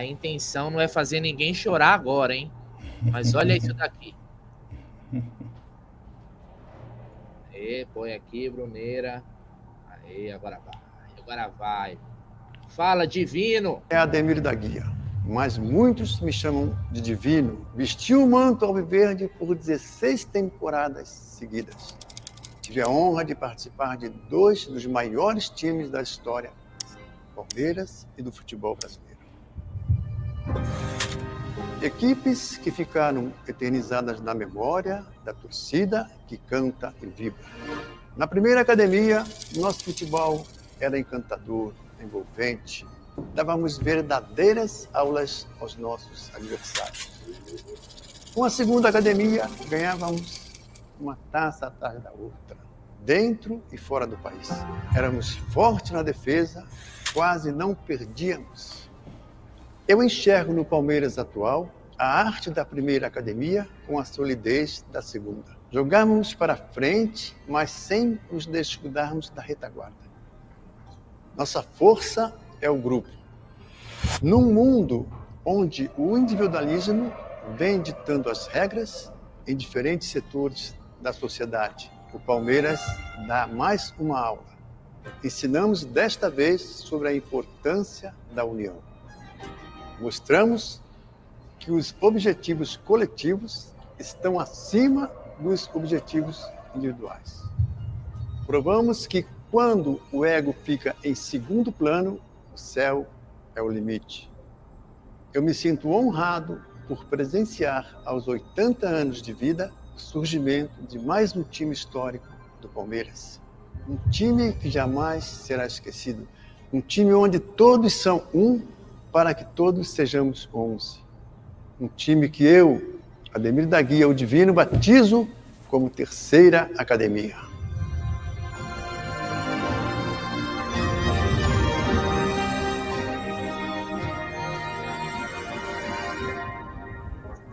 A intenção não é fazer ninguém chorar agora, hein? Mas olha isso daqui. Aê, põe aqui, Bruneira. Aí, agora vai. Agora vai. Fala, divino! É Ademir da Guia, mas muitos me chamam de divino. Vesti o manto alviverde por 16 temporadas seguidas. Tive a honra de participar de dois dos maiores times da história, Palmeiras e do futebol brasileiro. Equipes que ficaram eternizadas na memória da torcida que canta e vibra. Na primeira academia, nosso futebol era encantador, envolvente. Dávamos verdadeiras aulas aos nossos adversários. Com a segunda academia, ganhávamos uma taça atrás da outra, dentro e fora do país. Éramos fortes na defesa, quase não perdíamos. Eu enxergo no Palmeiras atual a arte da primeira academia com a solidez da segunda. Jogamos para frente, mas sem nos descuidarmos da retaguarda. Nossa força é o grupo. Num mundo onde o individualismo vem ditando as regras em diferentes setores da sociedade, o Palmeiras dá mais uma aula. Ensinamos desta vez sobre a importância da união. Mostramos que os objetivos coletivos estão acima dos objetivos individuais. Provamos que quando o ego fica em segundo plano, o céu é o limite. Eu me sinto honrado por presenciar aos 80 anos de vida o surgimento de mais um time histórico do Palmeiras. Um time que jamais será esquecido. Um time onde todos são um para que todos sejamos onze. Um time que eu, Ademir da Guia, o Divino, batizo como terceira academia.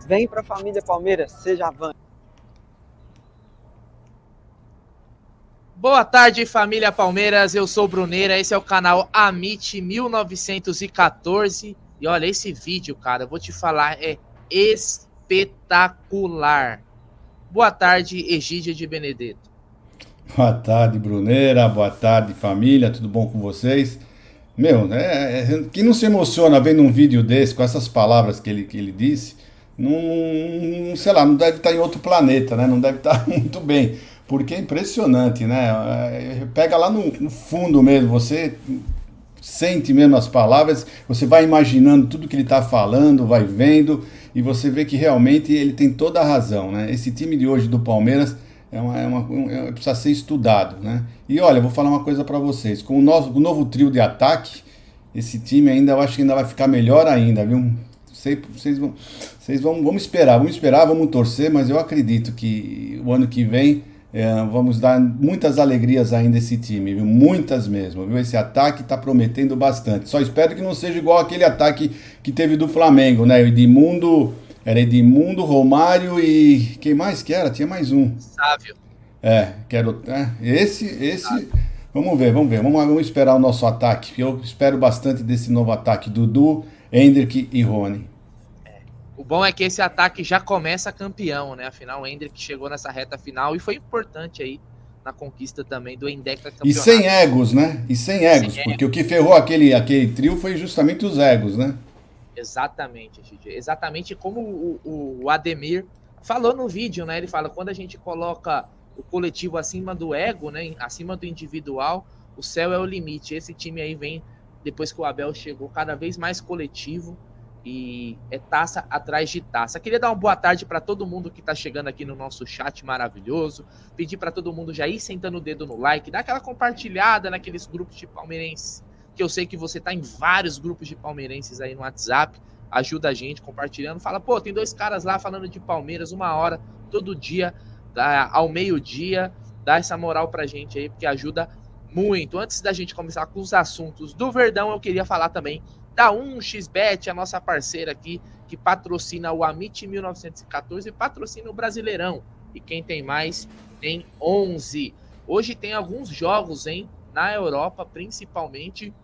Vem para a família Palmeiras, seja avante. Boa tarde, família Palmeiras. Eu sou Bruneira. Esse é o canal Amit 1914. E olha, esse vídeo, cara, eu vou te falar, é espetacular. Boa tarde, Egídia de Benedetto. Boa tarde, Bruneira. Boa tarde, família. Tudo bom com vocês? Meu, né? Quem não se emociona vendo um vídeo desse, com essas palavras que ele, que ele disse, não, sei lá, não deve estar em outro planeta, né? Não deve estar muito bem, porque é impressionante, né? É, pega lá no, no fundo mesmo, você sente mesmo as palavras, você vai imaginando tudo que ele está falando, vai vendo e você vê que realmente ele tem toda a razão, né? Esse time de hoje do Palmeiras é uma, é uma é, precisa ser estudado, né? E olha, vou falar uma coisa para vocês, com o novo, o novo trio de ataque, esse time ainda eu acho que ainda vai ficar melhor ainda, viu? Sei, vocês vão, vocês vão, vamos esperar, vamos esperar, vamos torcer, mas eu acredito que o ano que vem é, vamos dar muitas alegrias ainda esse time, viu? Muitas mesmo, viu? Esse ataque está prometendo bastante. Só espero que não seja igual aquele ataque que teve do Flamengo, né? Edmundo, era Edmundo, Romário e quem mais que era? Tinha mais um. Sávio. É, quero. É, esse, esse. Vamos ver, vamos ver. Vamos, vamos esperar o nosso ataque. Eu espero bastante desse novo ataque. Dudu, Hendrick e Rony. O bom é que esse ataque já começa campeão, né? Afinal, o Hendrick chegou nessa reta final e foi importante aí na conquista também do Endeca campeonato. E sem egos, né? E sem egos, sem porque egos. o que ferrou aquele, aquele trio foi justamente os egos, né? Exatamente, Gigi. Exatamente como o, o, o Ademir falou no vídeo, né? Ele fala, quando a gente coloca o coletivo acima do ego, né? Acima do individual, o céu é o limite. Esse time aí vem depois que o Abel chegou, cada vez mais coletivo e é taça atrás de taça. Queria dar uma boa tarde para todo mundo que está chegando aqui no nosso chat maravilhoso. Pedir para todo mundo já ir sentando o dedo no like, dar aquela compartilhada naqueles grupos de palmeirenses, que eu sei que você está em vários grupos de palmeirenses aí no WhatsApp. Ajuda a gente compartilhando. Fala, pô, tem dois caras lá falando de Palmeiras uma hora, todo dia, ao meio-dia. Dá essa moral pra gente aí, porque ajuda muito. Antes da gente começar com os assuntos do Verdão, eu queria falar também da 1xBet, a nossa parceira aqui, que patrocina o Amit 1914 e patrocina o Brasileirão. E quem tem mais tem 11. Hoje tem alguns jogos, hein? Na Europa, principalmente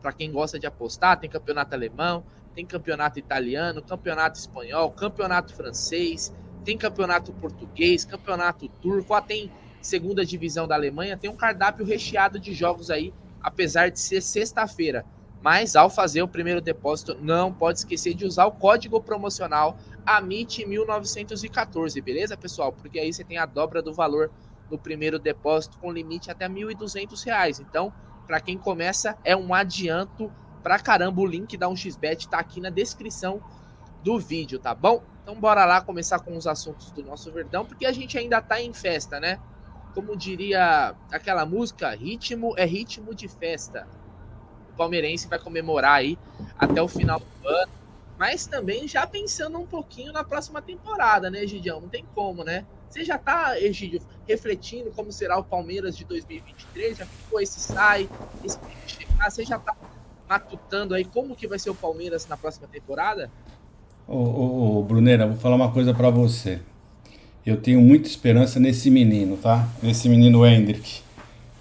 para quem gosta de apostar, tem campeonato alemão, tem campeonato italiano, campeonato espanhol, campeonato francês, tem campeonato português, campeonato turco, ó, tem segunda divisão da Alemanha, tem um cardápio recheado de jogos aí, apesar de ser sexta-feira. Mas ao fazer o primeiro depósito, não pode esquecer de usar o código promocional AMIT1914, beleza, pessoal? Porque aí você tem a dobra do valor no primeiro depósito com limite até R$ 1.200. Então, para quem começa, é um adianto pra caramba. O link da 1xBet tá aqui na descrição do vídeo, tá bom? Então bora lá começar com os assuntos do nosso Verdão, porque a gente ainda tá em festa, né? Como diria aquela música, ritmo é ritmo de festa palmeirense vai comemorar aí até o final do ano. Mas também já pensando um pouquinho na próxima temporada, né, Egidião? Não tem como, né? Você já tá, Egidio, refletindo como será o Palmeiras de 2023? Já ficou esse sai, esse chegar? Você já tá matutando aí como que vai ser o Palmeiras na próxima temporada? Ô, ô, ô Brunera, vou falar uma coisa para você. Eu tenho muita esperança nesse menino, tá? Nesse menino Hendrick.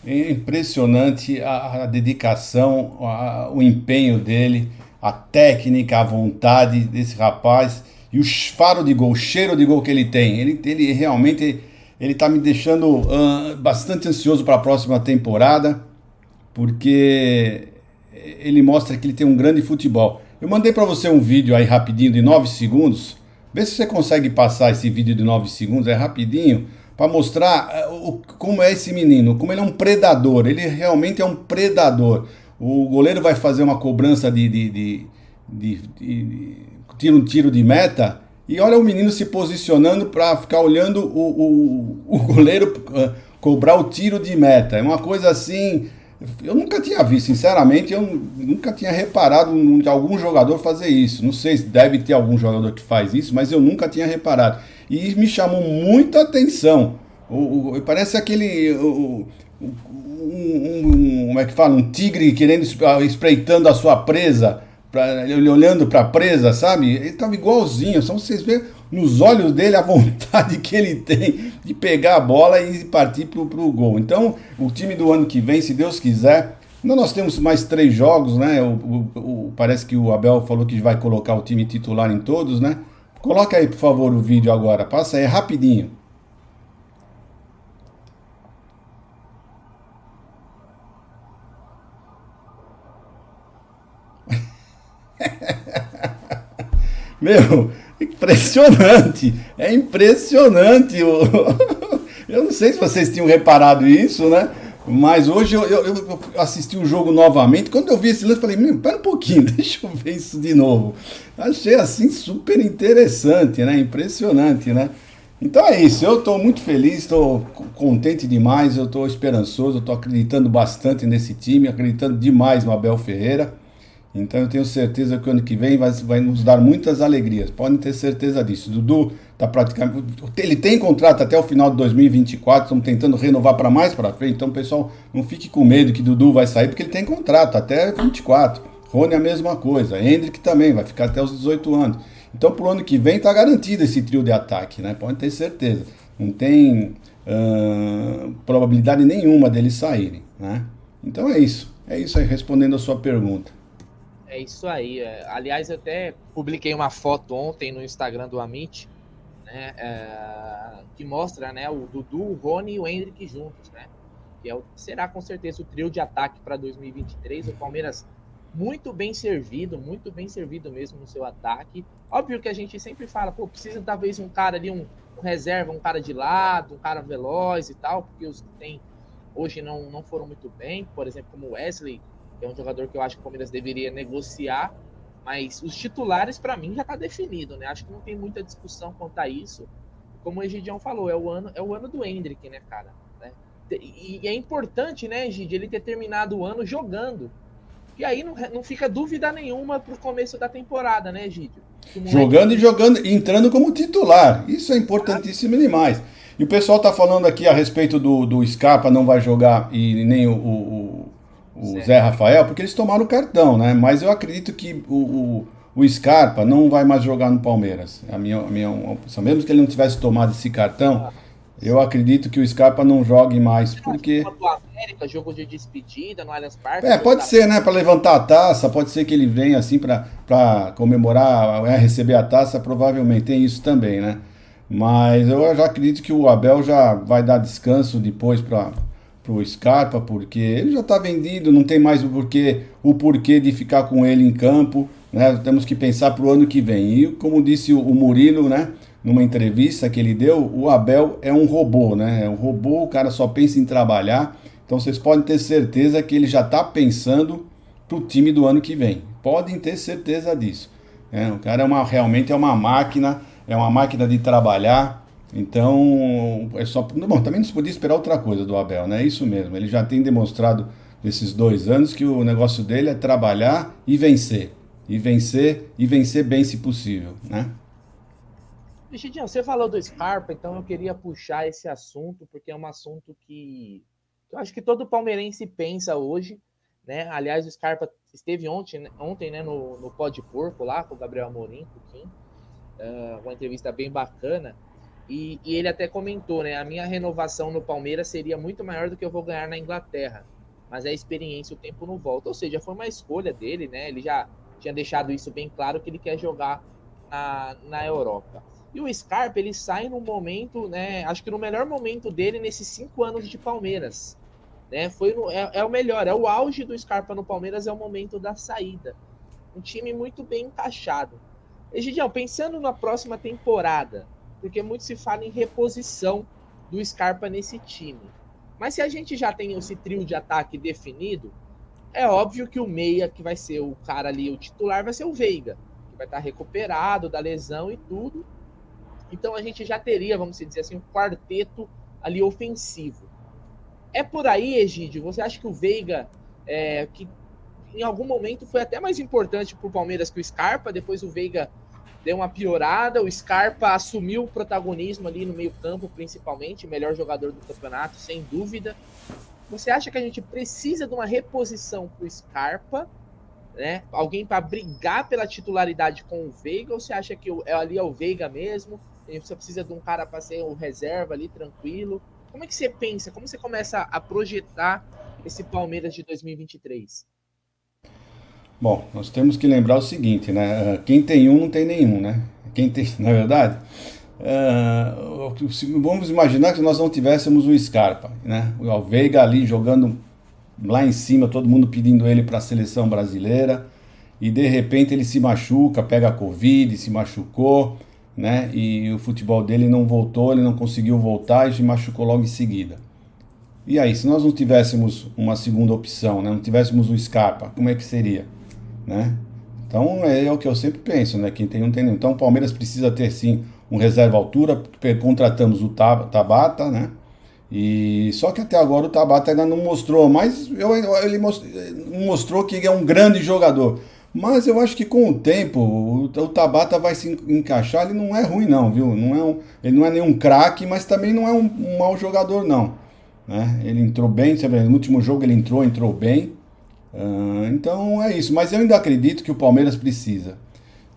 É impressionante a, a dedicação, a, o empenho dele, a técnica, a vontade desse rapaz e o faro de gol, o cheiro de gol que ele tem. Ele, ele realmente ele está me deixando uh, bastante ansioso para a próxima temporada, porque ele mostra que ele tem um grande futebol. Eu mandei para você um vídeo aí rapidinho de 9 segundos. Vê se você consegue passar esse vídeo de 9 segundos, é rapidinho para mostrar eh, o, como é esse menino, como ele é um predador. Ele realmente é um predador. O goleiro vai fazer uma cobrança de, de, de, de, de tira um tiro de meta e olha o menino se posicionando para ficar olhando o, o, o goleiro uh, cobrar o tiro de meta. É uma coisa assim. Eu nunca tinha visto, sinceramente, eu nunca tinha reparado de algum jogador fazer isso. Não sei se deve ter algum jogador que faz isso, mas eu nunca tinha reparado e me chamou muita atenção. O, o parece aquele. O, um, um, como é que fala? Um tigre querendo ah, espreitando a sua presa, pra, olhando para a presa, sabe? Ele estava igualzinho, só vocês verem nos olhos dele a vontade que ele tem de pegar a bola e partir para o gol. Então, o time do ano que vem, se Deus quiser. Nós temos mais três jogos, né? O, o, parece que o Abel falou que vai colocar o time titular em todos, né? Coloca aí, por favor, o vídeo agora. Passa aí rapidinho. Meu, impressionante. É impressionante. Eu não sei se vocês tinham reparado isso, né? Mas hoje eu, eu, eu, assisti o jogo novamente. Quando eu vi esse lance, falei: Meu, pera um pouquinho, deixa eu ver isso de novo. Achei assim super interessante, né? Impressionante, né? Então é isso, eu estou muito feliz, estou contente demais, eu estou esperançoso, estou acreditando bastante nesse time, acreditando demais no Abel Ferreira. Então eu tenho certeza que o ano que vem vai, vai nos dar muitas alegrias, podem ter certeza disso. Dudu tá praticamente. Ele tem contrato até o final de 2024, estamos tentando renovar para mais para frente. Então, pessoal, não fique com medo que Dudu vai sair, porque ele tem contrato até 24. Rony a mesma coisa. Hendrick também, vai ficar até os 18 anos. Então, pro ano que vem está garantido esse trio de ataque, né? Pode ter certeza. Não tem uh, probabilidade nenhuma deles saírem, né? Então é isso. É isso aí, respondendo a sua pergunta. É isso aí. É, aliás, eu até publiquei uma foto ontem no Instagram do Amit né, é, que mostra né, o Dudu, o Rony e o Hendrick juntos, né? Que é o, será com certeza o trio de ataque para 2023. O Palmeiras muito bem servido, muito bem servido mesmo no seu ataque. Óbvio que a gente sempre fala, pô, precisa talvez um cara ali, um, um reserva, um cara de lado, um cara veloz e tal, porque os que tem hoje não, não foram muito bem, por exemplo, como o Wesley, é um jogador que eu acho que o Palmeiras deveria negociar mas os titulares, para mim, já está definido, né? Acho que não tem muita discussão quanto a isso. Como o Egidião falou, é o ano, é o ano do Hendrick, né, cara? Né? E, é importante, né, Egidio, ele ter terminado o ano jogando. E aí não, não fica dúvida nenhuma pro começo da temporada, né, Egidio? Jogando e jogando, entrando como titular. Isso é importantíssimo demais. E o pessoal tá falando aqui a respeito do, do Scarpa não vai jogar e nem o, o o Zé. Zé Rafael, porque eles tomaram o cartão, né? Mas eu acredito que o, o, o Scarpa não vai mais jogar no Palmeiras. A minha, a minha opção, mesmo que ele não tivesse tomado esse cartão, eu acredito que o Scarpa não jogue mais, porque... América, jogo de despedida no Allianz Parque. É, pode ser, né? Para levantar a taça, pode ser que ele venha assim para comemorar, é, receber a taça, provavelmente tem isso também, né? Mas eu já acredito que o Abel já vai dar descanso depois para o Scarpa, porque ele já está vendido, não tem mais o porquê, o porquê de ficar com ele em campo. Né? Temos que pensar para o ano que vem. E como disse o Murilo, né? numa entrevista que ele deu, o Abel é um robô, né? É um robô, o cara só pensa em trabalhar. Então vocês podem ter certeza que ele já está pensando para o time do ano que vem. Podem ter certeza disso. É, o cara é uma, realmente é uma máquina é uma máquina de trabalhar. Então, é só. Bom, também não se podia esperar outra coisa do Abel, né? É isso mesmo. Ele já tem demonstrado nesses dois anos que o negócio dele é trabalhar e vencer. E vencer, e vencer bem se possível, né? Bichidinho, você falou do Scarpa, então eu queria puxar esse assunto, porque é um assunto que eu acho que todo palmeirense pensa hoje, né? Aliás, o Scarpa esteve ontem, né? ontem né, no, no Pó de Porco lá com o Gabriel Amorim, Kim uh, uma entrevista bem bacana. E, e, ele até comentou, né? A minha renovação no Palmeiras seria muito maior do que eu vou ganhar na Inglaterra. Mas a experiência, o tempo não volta. Ou seja, foi uma escolha dele, né? Ele já tinha deixado isso bem claro que ele quer jogar na, na Europa. E o Scarpa, ele sai num momento, né? Acho que no melhor momento dele nesses cinco anos de Palmeiras. Né? Foi no, é, é o melhor, é o auge do Scarpa no Palmeiras, é o momento da saída. Um time muito bem encaixado. Egidião, pensando na próxima temporada, porque muito se fala em reposição do Scarpa nesse time. Mas se a gente já tem esse trio de ataque definido, é óbvio que o meia, que vai ser o cara ali, o titular, vai ser o Veiga, que vai estar recuperado da lesão e tudo. Então a gente já teria, vamos dizer assim, um quarteto ali ofensivo. É por aí, Egídio, você acha que o Veiga, é, que em algum momento foi até mais importante para o Palmeiras que o Scarpa. Depois o Veiga deu uma piorada. O Scarpa assumiu o protagonismo ali no meio-campo, principalmente, melhor jogador do campeonato, sem dúvida. Você acha que a gente precisa de uma reposição para o Scarpa? Né? Alguém para brigar pela titularidade com o Veiga? Ou você acha que é ali é o Veiga mesmo? Você precisa de um cara para ser o reserva ali, tranquilo? Como é que você pensa? Como você começa a projetar esse Palmeiras de 2023? Bom, nós temos que lembrar o seguinte, né? Ah, quem tem um não tem nenhum, né? Quem tem, na é verdade, uh, vamos imaginar que nós não tivéssemos o Scarpa, né? O Veiga ali jogando lá em cima, todo mundo pedindo ele para a seleção brasileira, e de repente ele se machuca, pega a Covid, se machucou, né? E o futebol dele não voltou, ele não conseguiu voltar e se machucou logo em seguida. E aí, se nós não tivéssemos uma segunda opção, né? não tivéssemos o Scarpa, como é que seria? Né? Então é, é o que eu sempre penso, né? Quem tem um tem Então o Palmeiras precisa ter sim um reserva altura, contratamos o Tabata, né? E só que até agora o Tabata ainda não mostrou, mas eu, ele mostrou que é um grande jogador. Mas eu acho que com o tempo o, o Tabata vai se encaixar. Ele não é ruim não, viu? Não é um, ele não é nenhum craque, mas também não é um, um mau jogador não. Né? Ele entrou bem, no último jogo ele entrou, entrou bem. Uh, então é isso. Mas eu ainda acredito que o Palmeiras precisa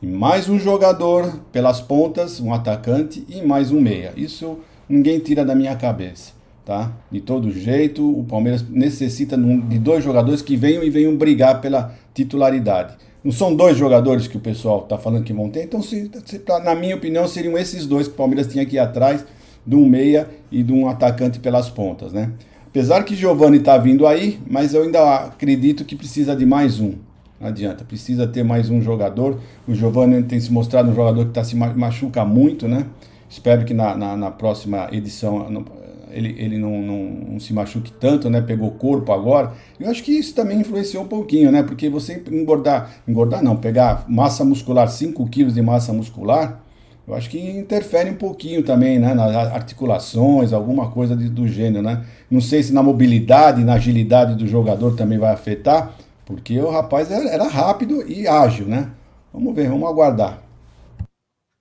de mais um jogador pelas pontas, um atacante e mais um meia. Isso ninguém tira da minha cabeça. Tá? De todo jeito, o Palmeiras necessita de dois jogadores que venham e venham brigar pela titularidade. Não são dois jogadores que o pessoal está falando que vão ter, então, se, se, na minha opinião, seriam esses dois que o Palmeiras tinha que ir atrás de um meia e de um atacante pelas pontas, né? Apesar que Giovani está vindo aí, mas eu ainda acredito que precisa de mais um. Não adianta, precisa ter mais um jogador. O Giovani tem se mostrado um jogador que tá se machuca muito, né? Espero que na, na, na próxima edição ele, ele não, não, não, se machuque tanto, né? Pegou corpo agora. Eu acho que isso também influenciou um pouquinho, né? Porque você engordar, engordar não, pegar massa muscular, 5 quilos de massa muscular, eu acho que interfere um pouquinho também, né, nas articulações, alguma coisa de, do gênero, né? Não sei se na mobilidade, na agilidade do jogador também vai afetar, porque o rapaz era, rápido e ágil, né? Vamos ver, vamos aguardar.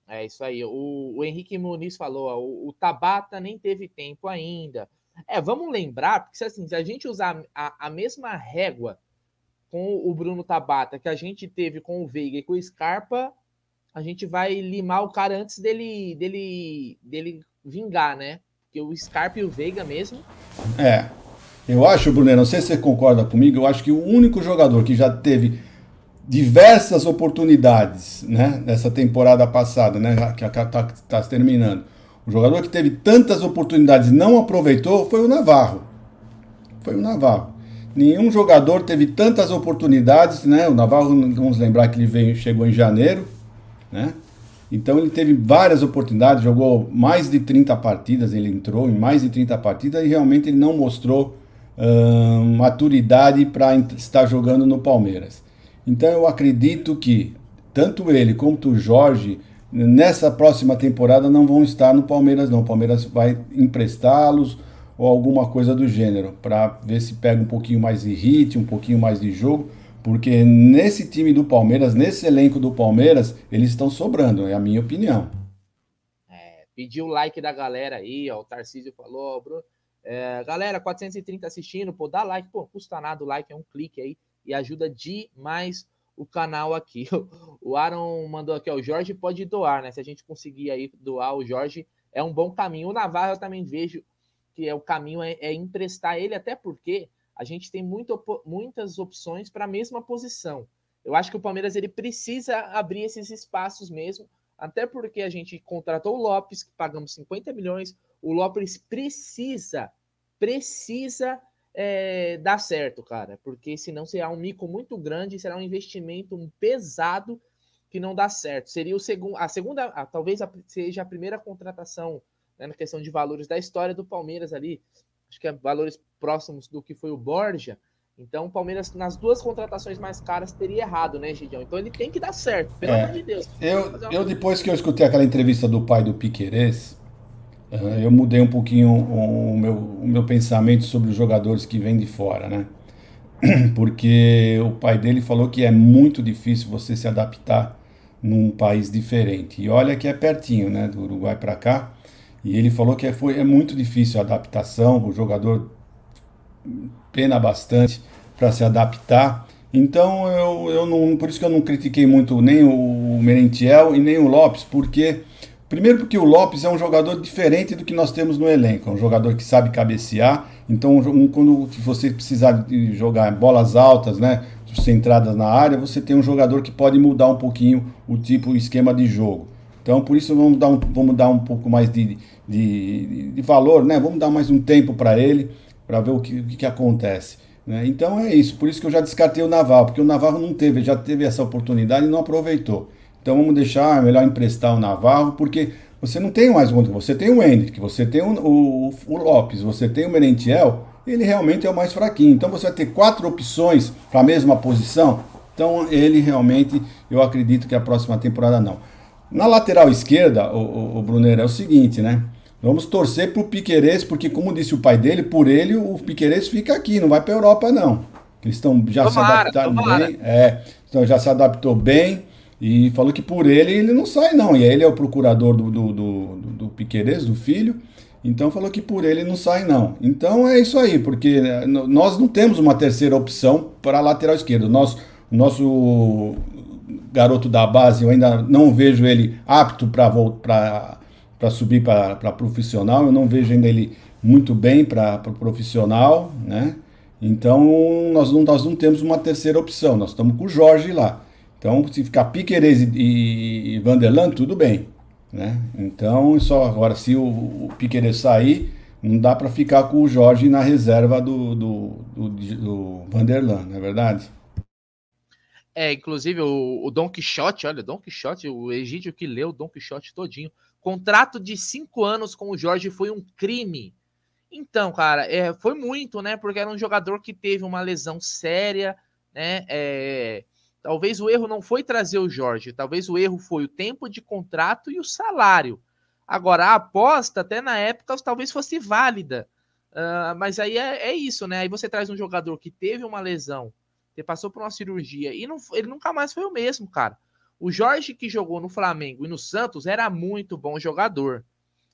É isso aí. O, o Henrique Muniz falou, ó, o, o, Tabata nem teve tempo ainda. É, vamos lembrar, porque assim, se a gente usar a, a mesma régua com o Bruno Tabata que a gente teve com o Veiga e com o Scarpa, a gente vai limar o cara antes dele, dele, dele vingar, né? Porque o Scarpa e o Veiga mesmo. É. Eu acho, Bruno, não sei se você concorda comigo, eu acho que o único jogador que já teve diversas oportunidades, né, nessa temporada passada, né, que está tá, tá terminando. O jogador que teve tantas oportunidades e não aproveitou foi o Navarro. Foi o Navarro. Nenhum jogador teve tantas oportunidades, né? O Navarro, vamos lembrar que ele veio, chegou em janeiro, né? Então ele teve várias oportunidades, jogou mais de 30 partidas, ele entrou em mais de 30 partidas e realmente ele não mostrou uh, maturidade para estar jogando no Palmeiras. Então eu acredito que tanto ele quanto o Jorge nessa próxima temporada não vão estar no Palmeiras não. O Palmeiras vai emprestá-los ou alguma coisa do gênero para ver se pega um pouquinho mais de hit, um pouquinho mais de jogo, porque nesse time do Palmeiras, nesse elenco do Palmeiras, eles estão sobrando, é a minha opinião. É, pediu o like da galera aí, ó, o Tarcísio falou, Bruno, é, galera, 430 assistindo, pô, dá like, pô, custa nada o like, é um clique aí e ajuda demais o canal aqui. O Aaron mandou aqui, ó, o Jorge pode doar, né? Se a gente conseguir aí doar o Jorge, é um bom caminho. O Navarro eu também vejo que é o caminho é, é emprestar ele, até porque a gente tem muito, muitas opções para a mesma posição. Eu acho que o Palmeiras ele precisa abrir esses espaços mesmo, até porque a gente contratou o Lopes, que pagamos 50 milhões. O Lopes precisa, precisa é, dar certo, cara, porque senão será um mico muito grande, será um investimento pesado que não dá certo. Seria o segundo, a segunda, a, talvez a, seja a primeira contratação né, na questão de valores da história do Palmeiras ali, acho que é valores próximos do que foi o Borja. Então, o Palmeiras, nas duas contratações mais caras, teria errado, né, Gidião? Então, ele tem que dar certo, pelo é, amor de Deus. Eu, eu, depois que eu escutei aquela entrevista do pai do Piquerez, eu mudei um pouquinho o meu, o meu pensamento sobre os jogadores que vêm de fora, né? Porque o pai dele falou que é muito difícil você se adaptar num país diferente. E olha que é pertinho, né? Do Uruguai para cá. E ele falou que é, foi, é muito difícil a adaptação, o jogador pena bastante para se adaptar. Então eu, eu não, por isso que eu não critiquei muito nem o Merentiel e nem o Lopes, porque Primeiro porque o Lopes é um jogador diferente do que nós temos no elenco, é um jogador que sabe cabecear, então um, quando você precisar jogar bolas altas, né, centradas na área, você tem um jogador que pode mudar um pouquinho o tipo, o esquema de jogo. Então por isso vamos dar um, vamos dar um pouco mais de, de, de valor, né, vamos dar mais um tempo para ele, para ver o que, o que, acontece. Né? Então é isso, por isso que eu já descartei o Navarro, porque o Navarro não teve, já teve essa oportunidade e não aproveitou. Então vamos deixar, é melhor emprestar o Navarro, porque você não tem mais um você tem o Hendrick, você tem o, o, o, Lopes, você tem o Merentiel, ele realmente é o mais fraquinho. Então você vai ter quatro opções para a mesma posição. Então ele realmente, eu acredito que a próxima temporada não. Na lateral esquerda, o, o, o Brunner, é o seguinte, né? Vamos torcer para o Piqueires, porque como disse o pai dele, por ele o Piqueires fica aqui, não vai para a Europa não. Eles estão já tomara, se adaptaram tomara. bem, é, então já se adaptou bem. E falou que por ele ele não sai, não. E ele é o procurador do, do, do, do Piqueires, do filho. Então falou que por ele não sai, não. Então é isso aí, porque né, nós não temos uma terceira opção para a lateral esquerda. Nosso, nosso garoto da base, eu ainda não vejo ele apto para subir para profissional. Eu não vejo ainda ele muito bem para pro profissional, né? Então nós não, nós não temos uma terceira opção. Nós estamos com o Jorge lá. Então, se ficar Piquerez e, e Vanderland, tudo bem. Né? Então, só agora, se o, o Piquerez sair, não dá para ficar com o Jorge na reserva do, do, do, do Vanderland, não é verdade? É, inclusive o, o Don Quixote, olha, Don Quixote, o Egídio que leu Don Quixote todinho. Contrato de cinco anos com o Jorge foi um crime. Então, cara, é, foi muito, né? Porque era um jogador que teve uma lesão séria, né? É, Talvez o erro não foi trazer o Jorge, talvez o erro foi o tempo de contrato e o salário. Agora, a aposta, até na época, talvez fosse válida. Uh, mas aí é, é, isso, né? Aí você traz um jogador que teve uma lesão, que passou por uma cirurgia e não, ele nunca mais foi o mesmo, cara. O Jorge que jogou no Flamengo e no Santos era muito bom jogador.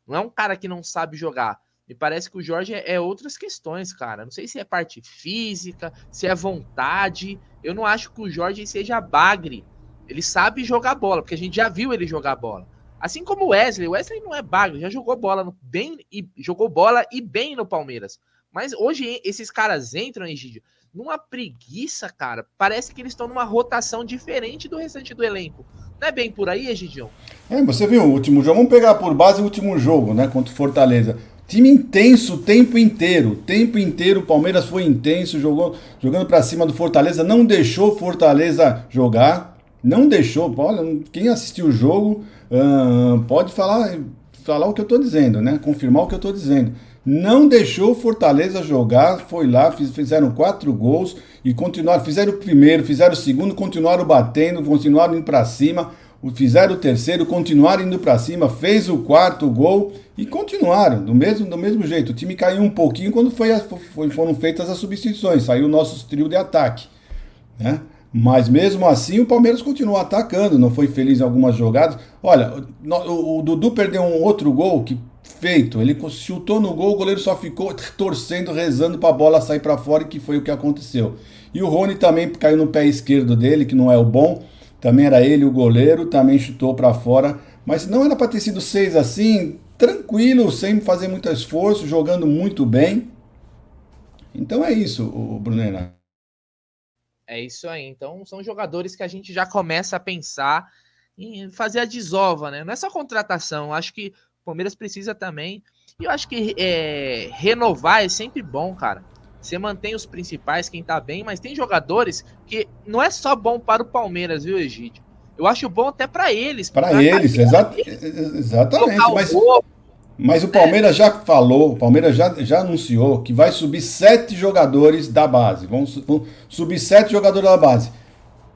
Não é um cara que não sabe jogar. Me parece que o Jorge é, é outras questões, cara. Não sei se é parte física, se é vontade. Eu não acho que o Jorge seja bagre. Ele sabe jogar bola, porque a gente já viu ele jogar bola. Assim como o Wesley. O Wesley não é bagre, já jogou bola no, bem e jogou bola e bem no Palmeiras. Mas hoje esses caras entram, Egídio, numa preguiça, cara. Parece que eles estão numa rotação diferente do restante do elenco. Não é bem por aí, Egidião? É, você viu o último jogo. Vamos pegar por base o último jogo, né? Contra o Fortaleza. Time intenso o tempo inteiro. O tempo inteiro o Palmeiras foi intenso, jogou, jogando para cima do Fortaleza. Não deixou o Fortaleza jogar. Não deixou. Olha, quem assistiu o jogo pode falar, falar o que eu estou dizendo, né? Confirmar o que eu estou dizendo não deixou o Fortaleza jogar, foi lá, fizeram quatro gols e continuaram, fizeram o primeiro, fizeram o segundo, continuaram batendo, continuaram indo para cima, fizeram o terceiro, continuaram indo para cima, fez o quarto gol e continuaram do mesmo, do mesmo jeito. O time caiu um pouquinho quando foi, foi foram feitas as substituições, saiu o nosso trio de ataque, né? Mas mesmo assim o Palmeiras continuou atacando, não foi feliz em algumas jogadas. Olha, o, o Dudu perdeu um outro gol que feito. Ele chutou no gol, o goleiro só ficou torcendo, rezando para a bola sair para fora, que foi o que aconteceu. E o Rony também caiu no pé esquerdo dele, que não é o bom. Também era ele o goleiro, também chutou para fora. Mas não era para ter sido seis assim, tranquilo, sem fazer muito esforço, jogando muito bem. Então é isso, o Brunera. É isso aí. Então são jogadores que a gente já começa a pensar em fazer a desova, né? Não é só contratação. Acho que Palmeiras precisa também. E eu acho que é, renovar é sempre bom, cara. Você mantém os principais, quem tá bem, mas tem jogadores que não é só bom para o Palmeiras, viu, Egídio? Eu acho bom até para eles. Para eles, exa deles, exatamente. Mas, mas o Palmeiras é. já falou, o Palmeiras já, já anunciou que vai subir sete jogadores da base. Vão, vão subir sete jogadores da base.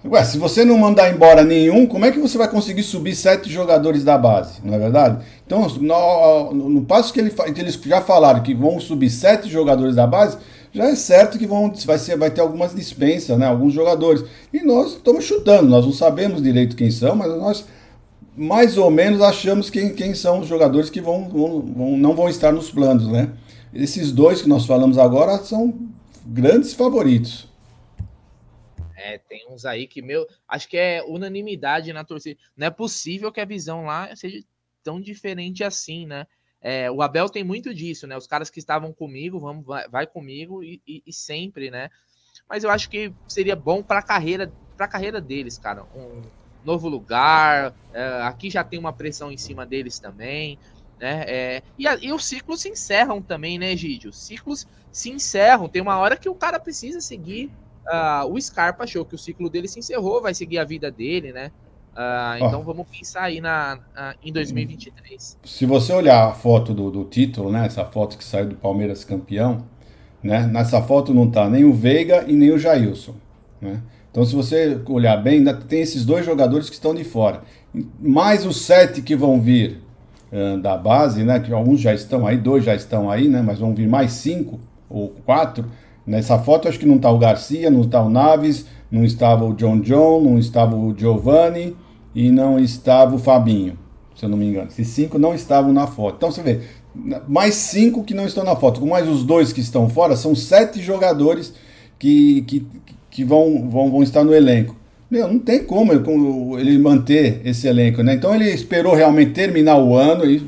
Ué, se você não mandar embora nenhum, como é que você vai conseguir subir sete jogadores da base? Não é verdade? Então, no, no passo que, ele, que, eles já falaram que vão subir sete jogadores da base, já é certo que vão, vai, ser, vai ter algumas dispensas, né? Alguns jogadores. E nós estamos chutando, nós não sabemos direito quem são, mas nós mais ou menos achamos quem, quem são os jogadores que vão, vão, não vão estar nos planos, né? Esses dois que nós falamos agora são grandes favoritos. É, tem uns aí que, meu, acho que é unanimidade na torcida. Não é possível que a visão lá seja tão diferente assim, né? É, o Abel tem muito disso, né? Os caras que estavam comigo, vamos, vai, vai comigo e, e, e, sempre, né? Mas eu acho que seria bom para a carreira, para carreira deles, cara. Um novo lugar. É, aqui já tem uma pressão em cima deles também, né? É, e, a, e os ciclos se encerram também, né, Gídio? Os ciclos se encerram. Tem uma hora que o cara precisa seguir uh, o Scarpa achou que o ciclo dele se encerrou, vai seguir a vida dele, né? Uh, então vamos pensar aí na, uh, em 2023. Se você olhar a foto do, do, título, né? Essa foto que saiu do Palmeiras campeão, né? Nessa foto não tá nem o Veiga e nem o Jailson, né? Então, se você olhar bem, ainda tem esses dois jogadores que estão de fora. Mais os sete que vão vir uh, da base, né? Que alguns já estão aí, dois já estão aí, né? Mas vão vir mais cinco ou quatro. Nessa foto acho que não está o Garcia, não está o Naves, não estava o John John, não estava o Giovanni e não estava o Fabinho, se eu não me engano. Esses cinco não estavam na foto. Então você vê, mais cinco que não estão na foto, com mais os dois que estão fora, são sete jogadores que, que, que vão, vão, vão estar no elenco. Meu, não tem como ele manter esse elenco, né? Então ele esperou realmente terminar o ano e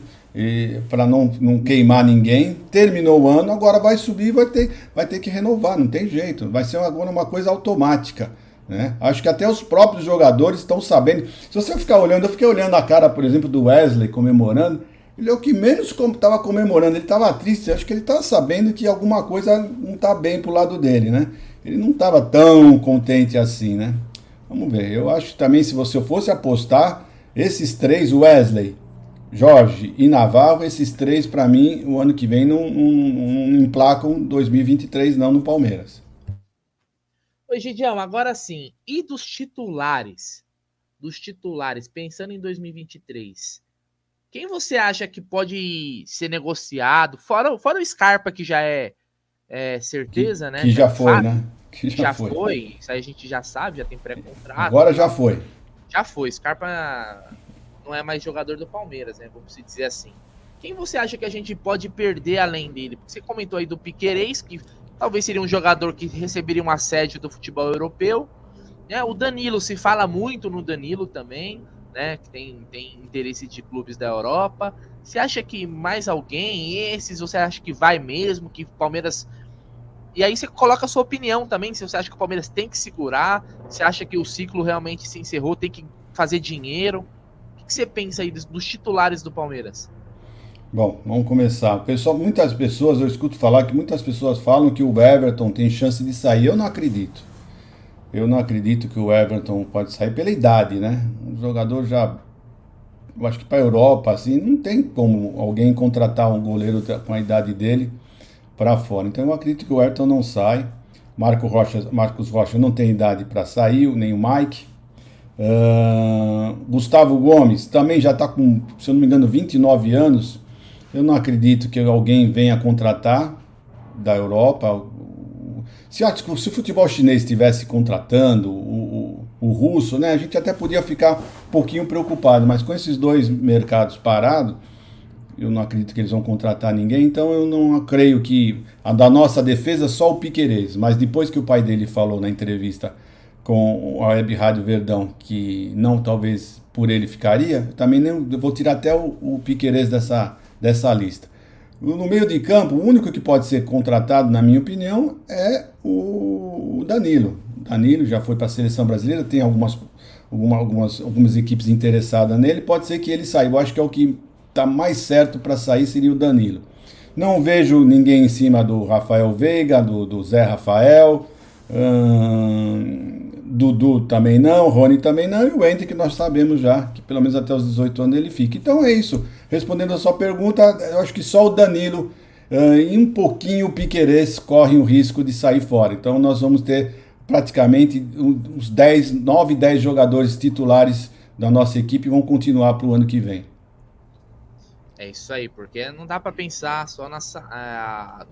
para não, não queimar ninguém. Terminou o ano, agora vai subir vai ter, vai ter que renovar, não tem jeito. Vai ser agora uma coisa automática. Né? Acho que até os próprios jogadores estão sabendo. Se você ficar olhando, eu fiquei olhando a cara, por exemplo, do Wesley comemorando. Ele é o que menos estava comemorando, ele estava triste. Acho que ele estava sabendo que alguma coisa não está bem pro lado dele, né? Ele não estava tão contente assim, né? Vamos ver. Eu acho que também, se você fosse apostar, esses três, Wesley, Jorge e Navarro, esses três, para mim, o ano que vem não, não, não emplacam 2023, não, no Palmeiras. Oi, Gidião, agora sim, e dos titulares? Dos titulares, pensando em 2023, quem você acha que pode ser negociado? Fora, fora o Scarpa, que já é, é certeza, que, né? Que já foi, né? Que já, já foi. foi. Isso aí a gente já sabe, já tem pré-contrato. Agora já foi. Já foi. Scarpa não é mais jogador do Palmeiras, né? Vamos dizer assim. Quem você acha que a gente pode perder além dele? Porque você comentou aí do Piquerez, que talvez seria um jogador que receberia um assédio do futebol europeu. Né? O Danilo, se fala muito no Danilo também. né? Que tem, tem interesse de clubes da Europa. Você acha que mais alguém, esses, você acha que vai mesmo, que o Palmeiras. E aí você coloca a sua opinião também, se você acha que o Palmeiras tem que segurar, você acha que o ciclo realmente se encerrou, tem que fazer dinheiro. Que você pensa aí dos, dos titulares do Palmeiras? Bom, vamos começar. Pessoal, muitas pessoas, eu escuto falar que muitas pessoas falam que o Everton tem chance de sair. Eu não acredito. Eu não acredito que o Everton pode sair pela idade, né? Um jogador já. Eu acho que para a Europa, assim, não tem como alguém contratar um goleiro com a idade dele para fora. Então eu acredito que o Everton não sai. Marco Rocha, Marcos Rocha não tem idade para sair, nem o Mike. Uh, Gustavo Gomes também já está com, se eu não me engano, 29 anos. Eu não acredito que alguém venha contratar da Europa. Se, se o futebol chinês estivesse contratando o, o, o, russo, né, a gente até podia ficar um pouquinho preocupado, mas com esses dois mercados parados, eu não acredito que eles vão contratar ninguém, então eu não creio que a da nossa defesa só o Piquerez, mas depois que o pai dele falou na entrevista com a Web Rádio Verdão que não talvez por ele ficaria, também nem, vou tirar até o, o Piquerez dessa, dessa lista. No meio de campo, o único que pode ser contratado, na minha opinião, é o Danilo. Danilo já foi para a seleção brasileira, tem algumas, alguma, algumas, algumas equipes interessadas nele. Pode ser que ele saia. Eu acho que é o que está mais certo para sair seria o Danilo. Não vejo ninguém em cima do Rafael Veiga, do, do Zé Rafael. Hum, Dudu também não, Rony também não, e o Hendrick que nós sabemos já, que pelo menos até os 18 anos ele fica. Então é isso. Respondendo a sua pergunta, eu acho que só o Danilo uh, e um pouquinho o Piquerez correm o risco de sair fora. Então nós vamos ter praticamente uns 10, 9, 10 jogadores titulares da nossa equipe vão continuar para o ano que vem. É isso aí, porque não dá para pensar só nas, uh,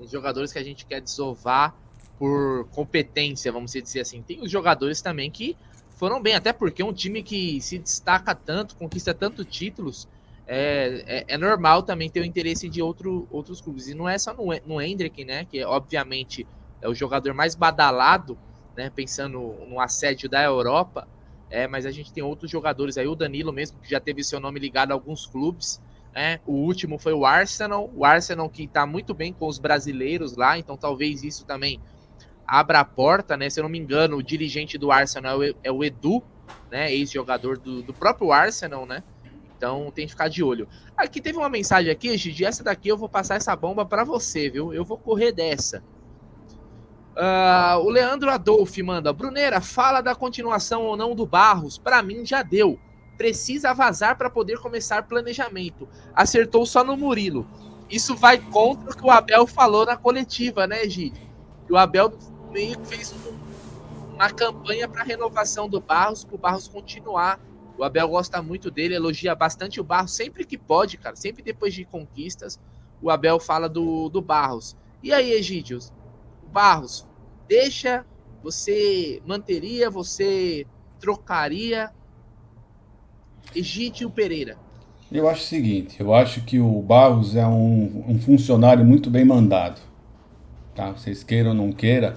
nos jogadores que a gente quer desovar por competência, vamos dizer assim. Tem os jogadores também que foram bem, até porque um time que se destaca tanto, conquista tanto títulos, é, é, é, normal também ter o interesse de outro, outros clubes. E não é só no, no Hendrick, né? Que obviamente é o jogador mais badalado, né? Pensando no assédio da Europa. É, mas a gente tem outros jogadores aí, o Danilo mesmo, que já teve seu nome ligado a alguns clubes. Né? O último foi o Arsenal, o Arsenal que está muito bem com os brasileiros lá, então talvez isso também abra a porta, né? Se eu não me engano, o dirigente do Arsenal é o Edu, né? Ex-jogador do, do próprio Arsenal, né? Então tem que ficar de olho. Aqui teve uma mensagem aqui, Gigi. Essa daqui eu vou passar essa bomba para você, viu? Eu vou correr dessa. Uh, o Leandro Adolfi manda: Bruneira, fala da continuação ou não do Barros. Para mim já deu. Precisa vazar para poder começar planejamento. Acertou só no Murilo. Isso vai contra o que o Abel falou na coletiva, né, Gigi? O Abel meio que fez um, uma campanha para renovação do Barros, para o Barros continuar. O Abel gosta muito dele, elogia bastante o Barros sempre que pode, cara. Sempre depois de conquistas, o Abel fala do, do Barros. E aí, Egídio? Barros, deixa, você manteria, você trocaria Egídio Pereira? Eu acho o seguinte, eu acho que o Barros é um, um funcionário muito bem mandado. Tá? Vocês queiram ou não queiram,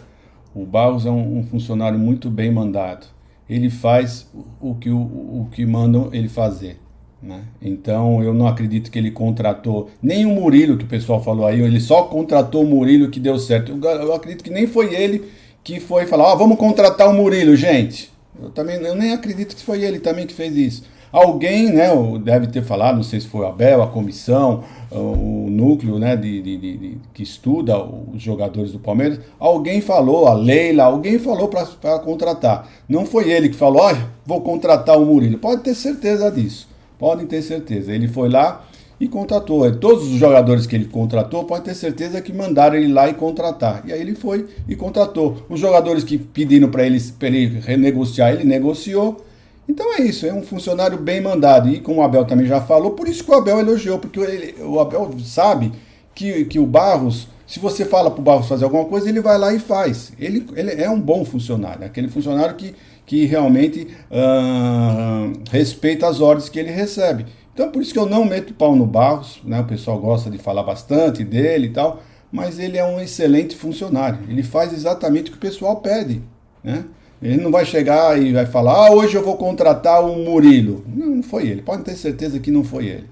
o Barros é um, um, funcionário muito bem mandado. Ele faz o que, o, o que mandam ele fazer. Né? Então eu não acredito que ele contratou nem o Murilo, que o pessoal falou aí, ele só contratou o Murilo que deu certo. Eu, eu acredito que nem foi ele que foi falar, ó, oh, vamos contratar o Murilo, gente. Eu também eu nem acredito que foi ele também que fez isso. Alguém, né, deve ter falado, não sei se foi o Abel, a comissão, o núcleo né, de, de, de, que estuda os jogadores do Palmeiras, alguém falou, a Leila, alguém falou para contratar. Não foi ele que falou, olha, vou contratar o Murilo. Pode ter certeza disso. Podem ter certeza. Ele foi lá e contratou. Todos os jogadores que ele contratou, pode ter certeza que mandaram ele lá e contratar. E aí ele foi e contratou. Os jogadores que pediram para ele, ele renegociar, ele negociou então é isso, é um funcionário bem mandado. E como o Abel também já falou, por isso que o Abel elogiou, porque ele, o Abel sabe que, que o Barros, se você fala para o Barros fazer alguma coisa, ele vai lá e faz. Ele, ele é um bom funcionário, é aquele funcionário que, que realmente uh, respeita as ordens que ele recebe. Então por isso que eu não meto pau no Barros, né? o pessoal gosta de falar bastante dele e tal, mas ele é um excelente funcionário. Ele faz exatamente o que o pessoal pede. Né? Ele não vai chegar e vai falar, ah, hoje eu vou contratar o Murilo. Não, não foi ele. Pode ter certeza que não foi ele.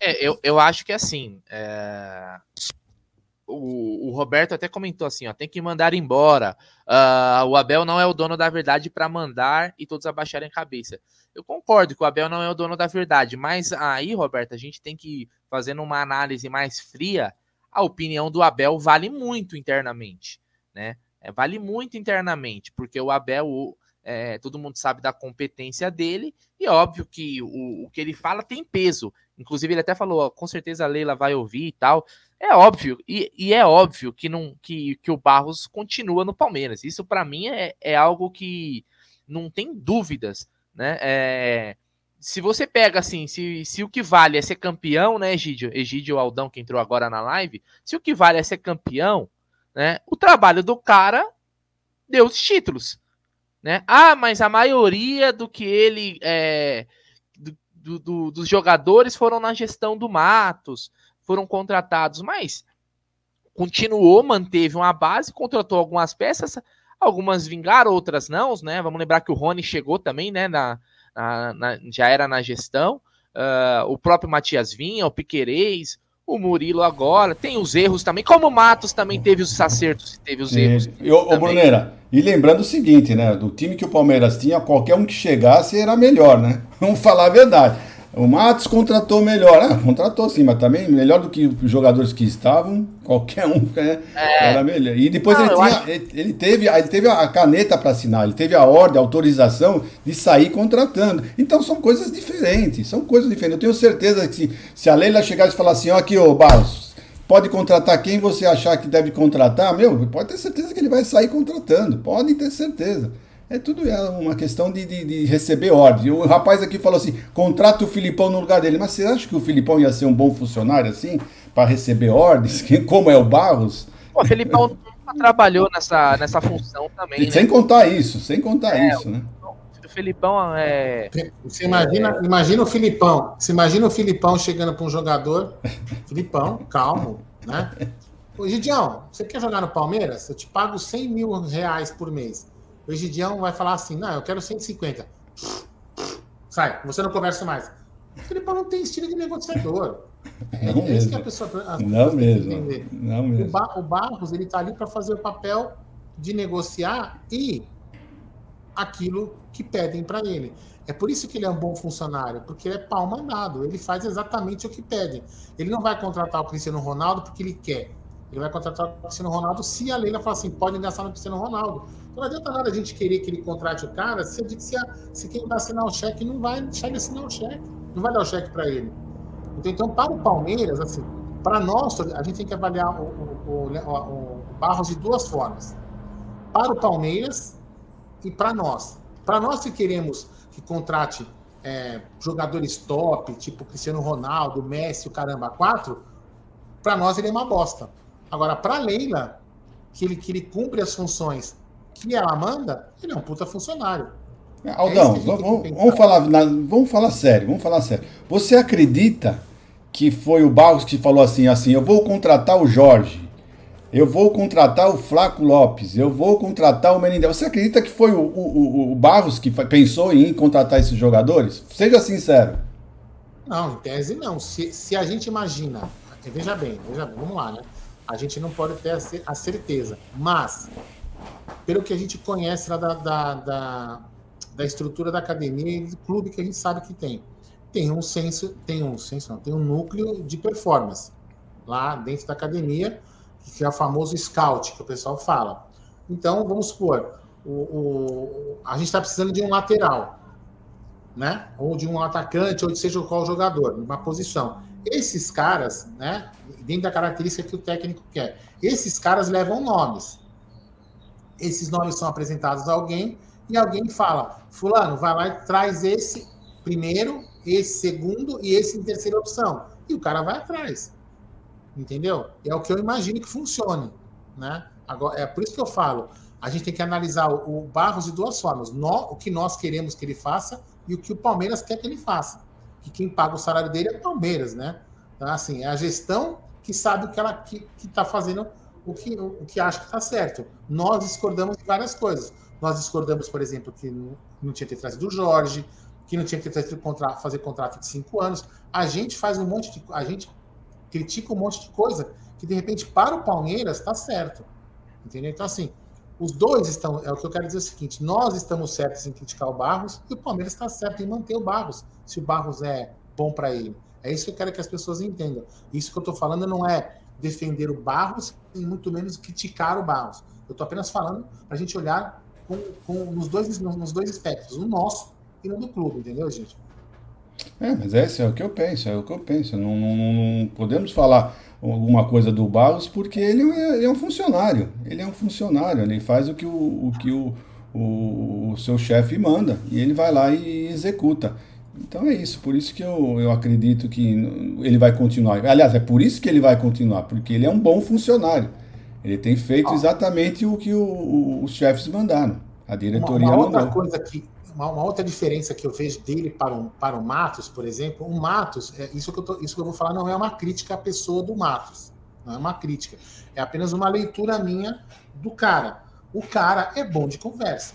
É, eu, eu acho que assim. É... O, o, Roberto até comentou assim: ó, tem que mandar embora. Uh, o Abel não é o dono da verdade para mandar e todos abaixarem a cabeça. Eu concordo que o Abel não é o dono da verdade, mas aí, Roberto, a gente tem que, fazendo uma análise mais fria, a opinião do Abel vale muito internamente, né? É, vale muito internamente, porque o Abel, é, todo mundo sabe da competência dele, e óbvio que o, o que ele fala tem peso. Inclusive, ele até falou, ó, com certeza a Leila vai ouvir e tal. É óbvio, e, e é óbvio que, não, que, que o Barros continua no Palmeiras. Isso, para mim, é, é algo que não tem dúvidas, né? É, se você pega assim, se, se o que vale é ser campeão, né, Egídio? Egídio Aldão, que entrou agora na live, se o que vale é ser campeão, né? O trabalho do cara deu os títulos, né? Ah, mas a maioria do que ele é, do, do, dos jogadores foram na gestão do Matos, foram contratados, mas continuou, manteve uma base, contratou algumas peças, algumas vingaram, outras não, né? Vamos lembrar que o Rony chegou também, né? Na, na, na já era na gestão. Uh, o próprio Matias Vinha, o Piquerez, o Murilo agora, tem os erros também, como o Matos também teve os acertos, teve os erros. E, ô, Bruneira, e lembrando o seguinte, né, do time que o Palmeiras tinha, qualquer um que chegasse era melhor, né? Vamos falar a verdade. O Matos contratou melhor. Ah, contratou sim, mas também melhor do que os jogadores que estavam. Qualquer um né, é. era melhor. E depois Não, ele, tinha, acho... ele, teve, ele teve a caneta para assinar, ele teve a ordem, a autorização de sair contratando. Então são coisas diferentes. São coisas diferentes. Eu tenho certeza que se, se a Leila chegasse e falar assim: ó, aqui, ô Barros, pode contratar quem você achar que deve contratar, meu, pode ter certeza que ele vai sair contratando. Pode ter certeza. É tudo é uma questão de, de, de, receber ordem. O rapaz aqui falou assim: contrata o Filipão no lugar dele. Mas você acha que o Filipão ia ser um bom funcionário assim, para receber ordens, como é o Barros? O Filipão trabalhou nessa, nessa função também. Sem né? contar isso, sem contar é, isso, né? O Filipão é. Você imagina, é... imagina o Filipão. Você imagina o Filipão chegando para um jogador. Filipão, calmo, né? Ô, Gidião, você quer jogar no Palmeiras? Eu te pago 100 mil reais por mês. O Egidião vai falar assim: não, eu quero 150. Sai, você não conversa mais. O Filipão não tem estilo de negociador. É, não é mesmo. isso que a pessoa, a não mesmo. Entender. Não mesmo. O, o Barros ele está ali para fazer o papel de negociar e aquilo que pedem para ele. É por isso que ele é um bom funcionário, porque ele é pau mandado, ele faz exatamente o que pedem. Ele não vai contratar o Cristiano Ronaldo porque ele quer. Ele vai contratar o Cristiano Ronaldo se a Leila falar assim, pode gastar no Cristiano Ronaldo. Não adianta nada a gente querer que ele contrate o cara se, se, se quem vai assinar o cheque não vai deixar ele assinar o cheque. Não vai dar o cheque para ele. Então, então, para o Palmeiras, assim, para nós, a gente tem que avaliar o, o, o, o Barros de duas formas. Para o Palmeiras e para nós. Para nós que queremos que contrate é, jogadores top, tipo Cristiano Ronaldo, Messi, o caramba, quatro, para nós ele é uma bosta. Agora, para Leila, que ele, que ele cumpre as funções que ela manda, ele é um puta funcionário. É Aldão, é vamos, vamos, falar, vamos falar sério, vamos falar sério. Você acredita que foi o Barros que falou assim, assim, eu vou contratar o Jorge, eu vou contratar o Flaco Lopes, eu vou contratar o Menindel. Você acredita que foi o, o, o Barros que pensou em contratar esses jogadores? Seja sincero. Não, em tese não. Se, se a gente imagina, veja bem, veja bem, vamos lá, né? A gente não pode ter a certeza, mas pelo que a gente conhece lá da, da, da, da estrutura da academia e do clube que a gente sabe que tem. Tem um senso, tem um senso, não, tem um núcleo de performance lá dentro da academia, que é o famoso scout, que o pessoal fala. Então, vamos supor, o, o a gente está precisando de um lateral, né? Ou de um atacante, ou de seja qual jogador, numa posição. Esses caras, né? Dentro da característica que o técnico quer, esses caras levam nomes esses nomes são apresentados a alguém e alguém fala: Fulano, vai lá e traz esse primeiro, esse segundo e esse em terceira opção. E o cara vai atrás. Entendeu? É o que eu imagino que funcione. Né? Agora, é por isso que eu falo: a gente tem que analisar o, o Barros de duas formas. O que nós queremos que ele faça e o que o Palmeiras quer que ele faça. Que quem paga o salário dele é o Palmeiras, né? Então, assim, é a gestão que sabe o que ela que está fazendo o que, o que acha que está certo. Nós discordamos de várias coisas. Nós discordamos, por exemplo, que não tinha que ter trazido o Jorge, que não tinha que ter contrato, fazer contrato de cinco anos. A gente faz um monte de. A gente critica um monte de coisa que, de repente, para o Palmeiras está certo. Entendeu? Então, assim, os dois estão. É o que eu quero dizer é o seguinte: nós estamos certos em criticar o Barros e o Palmeiras está certo em manter o Barros, se o Barros é bom para ele. É isso que eu quero que as pessoas entendam. Isso que eu estou falando não é defender o Barros e muito menos criticar o Barros. Eu estou apenas falando para a gente olhar com, com, nos, dois, nos dois aspectos, o nosso e no do clube, entendeu, gente? É, mas esse é o que eu penso, é o que eu penso. Não, não, não podemos falar alguma coisa do Barros porque ele é, ele é, um funcionário. Ele é um funcionário, ele faz o que o, o, que o, o, o seu chefe manda e ele vai lá e executa. Então é isso, por isso que eu, eu acredito que ele vai continuar. Aliás, é por isso que ele vai continuar, porque ele é um bom funcionário. Ele tem feito exatamente o que o, os chefes mandaram. A diretoria uma, uma outra mandou. coisa que uma, uma, outra diferença que eu vejo dele para o, para o Matos, por exemplo, o Matos, é, isso, que eu tô, isso que eu vou falar não é uma crítica à pessoa do Matos. Não é uma crítica. É apenas uma leitura minha do cara. O cara é bom de conversa.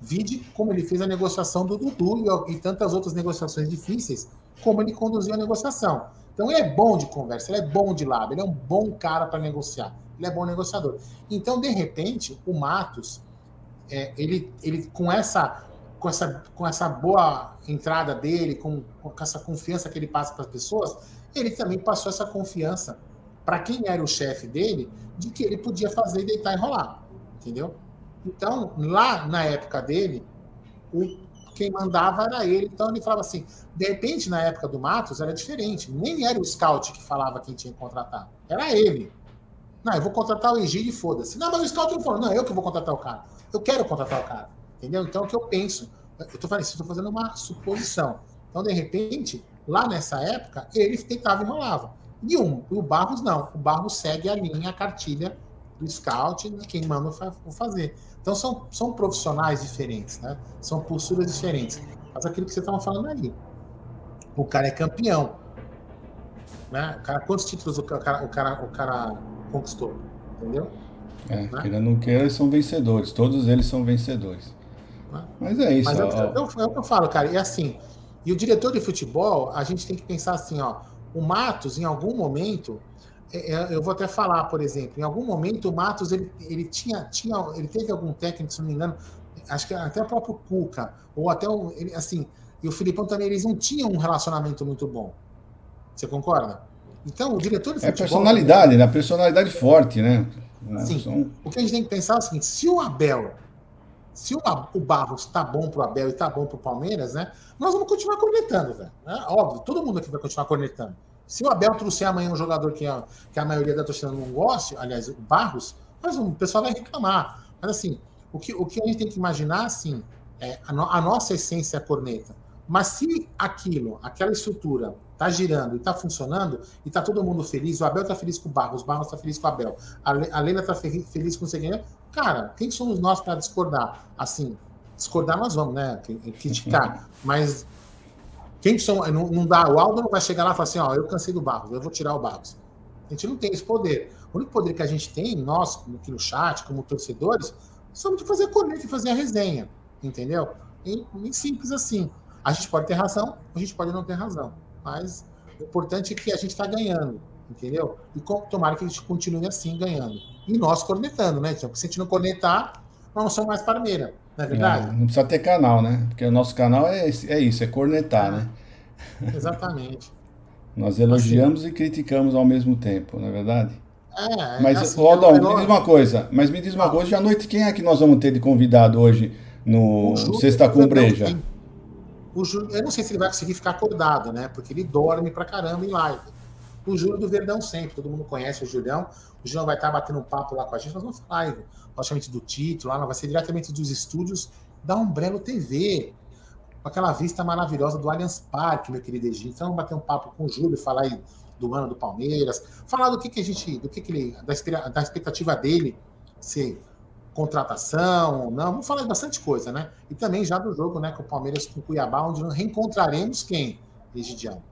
Vide como ele fez a negociação do Dudu e, tantas outras negociações difíceis, como ele conduziu a negociação. Então ele é bom de conversa, ele é bom de lábio, ele é um bom cara para negociar, ele é bom negociador. Então, de repente, o Matos, é, ele, ele com essa com essa, com essa boa entrada dele, com, com essa confiança que ele passa para as pessoas, ele também passou essa confiança para quem era o chefe dele, de que ele podia fazer, deitar e rolar. Entendeu? Então, lá na época dele, o, quem mandava era ele. Então, ele falava assim: de repente, na época do Matos, era diferente. Nem era o scout que falava quem tinha que contratar. Era ele. Não, eu vou contratar o Egídio e foda-se. Não, mas o scout não falou: não, eu que vou contratar o cara. Eu quero contratar o cara. Entendeu? Então, o que eu penso, eu estou falando fazendo uma suposição. Então, de repente, lá nessa época, ele tentava e rolava. E um, o Barros não. O Barros segue a linha, a cartilha do scout de quem manda fazer. Então são, são profissionais diferentes, né? São posturas diferentes. Mas aquilo que você estava falando ali. O cara é campeão. Né? O cara, quantos títulos o cara, o cara, o cara conquistou? Entendeu? É, né? queira não queira, são vencedores. Todos eles são vencedores. Né? Mas é isso. Mas ó, é, o que eu falo, cara. E assim, e o diretor de futebol, a gente tem que pensar assim, ó. O Matos, em algum momento, é, é, eu vou até falar, por exemplo, em algum momento o Matos ele, ele tinha, tinha ele teve algum técnico, se não me engano, acho que até o próprio Cuca, ou até o, ele, assim, e o Filipão também, eles não tinham um relacionamento muito bom. Você concorda? Então, o diretor de futebol... É personalidade, né? Personalidade forte, né? Sim. São... O que a gente tem que pensar é o seguinte, se o Abel, se o, o Barros tá bom pro Abel e tá bom pro Palmeiras, né? Nós vamos continuar cornetando, velho. Né? Óbvio, todo mundo aqui vai continuar cornetando. Se o Abel trouxer amanhã um jogador que a, que a maioria da torcida não goste, aliás, o Barros, mas o pessoal vai reclamar. Mas assim, o que, o que a gente tem que imaginar, assim, é a, no, a nossa essência é a corneta. Mas se aquilo, aquela estrutura, tá girando e tá funcionando, e tá todo mundo feliz, o Abel tá feliz com o Barros, o Barros tá feliz com o Abel, a, Le, a Leila tá feliz com o Seguinho, cara, quem somos nós para discordar? Assim, discordar nós vamos, né? Criticar. Mas quem são, não, não dá, o Aldo não vai chegar lá e falar assim, ó, eu cansei do Barros, eu vou tirar o Barros. A gente não tem esse poder. O único poder que a gente tem, nós, aqui no chat, como torcedores, somos de fazer corneta e fazer a resenha, entendeu? E, e simples assim. A gente pode ter razão, a gente pode não ter razão, mas o importante é que a gente está ganhando, entendeu? E tomara que a gente continue assim, ganhando. E nós cornetando, né? Então, se a gente não cornetar, nós não somos mais parmeira. Não é verdade? É, não precisa ter canal, né? Porque o nosso canal é, é isso, é cornetar, né? Exatamente. Nós elogiamos assim, e criticamos ao mesmo tempo, não é verdade? É, mas, assim, Rodão, me diz uma coisa, mas me diz uma ah. coisa, hoje à noite, quem é que nós vamos ter de convidado hoje no Sexta com Breja? O Júlio, eu não sei se ele vai conseguir ficar acordado, né? Porque ele dorme pra caramba em live. O Júlio do Verdão sempre, todo mundo conhece o Julião. O Julião vai estar batendo um papo lá com a gente, nós vamos falar live logicamente do título, lá vai ser diretamente dos estúdios da Umbrello TV, com aquela vista maravilhosa do Allianz Parque, meu querido Egito. Então, vamos bater um papo com o Júlio, falar aí do ano do Palmeiras, falar do que, que a gente, do que, que ele, da, da expectativa dele, se contratação não, vamos falar de bastante coisa, né? E também já do jogo, né, com o Palmeiras com o Cuiabá, onde reencontraremos quem, Egidião?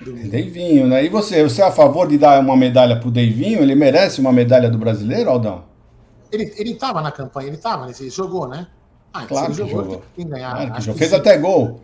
Deivinho, né? E você, você é a favor de dar uma medalha pro Deivinho? Ele merece uma medalha do brasileiro, Aldão? Ele, ele tava na campanha, ele tava, ele jogou, né? Ah, claro que jogou. jogou. Tem que ganhar. Claro que jogou. Fez até gol.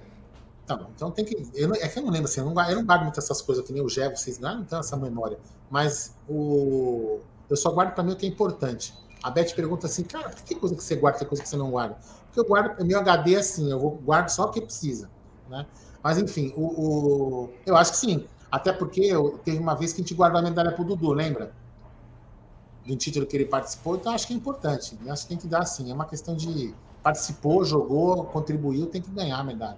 Tá bom, então tem que. Eu não, é que eu não lembro assim, eu não, eu não guardo muito essas coisas que nem o Gé, vocês não, não tem essa memória. Mas o, eu só guardo para mim o que é importante. A Beth pergunta assim, cara, por que coisa que você guarda, que coisa que você não guarda? Porque eu guardo, meu HD é assim, eu vou, guardo só o que precisa. Né? Mas enfim, o, o, eu acho que sim. Até porque eu, teve uma vez que a gente guardou a medalha pro Dudu, lembra? Do título que ele participou, então acho que é importante. Eu acho que tem que dar assim. É uma questão de participou, jogou, contribuiu, tem que ganhar a medalha.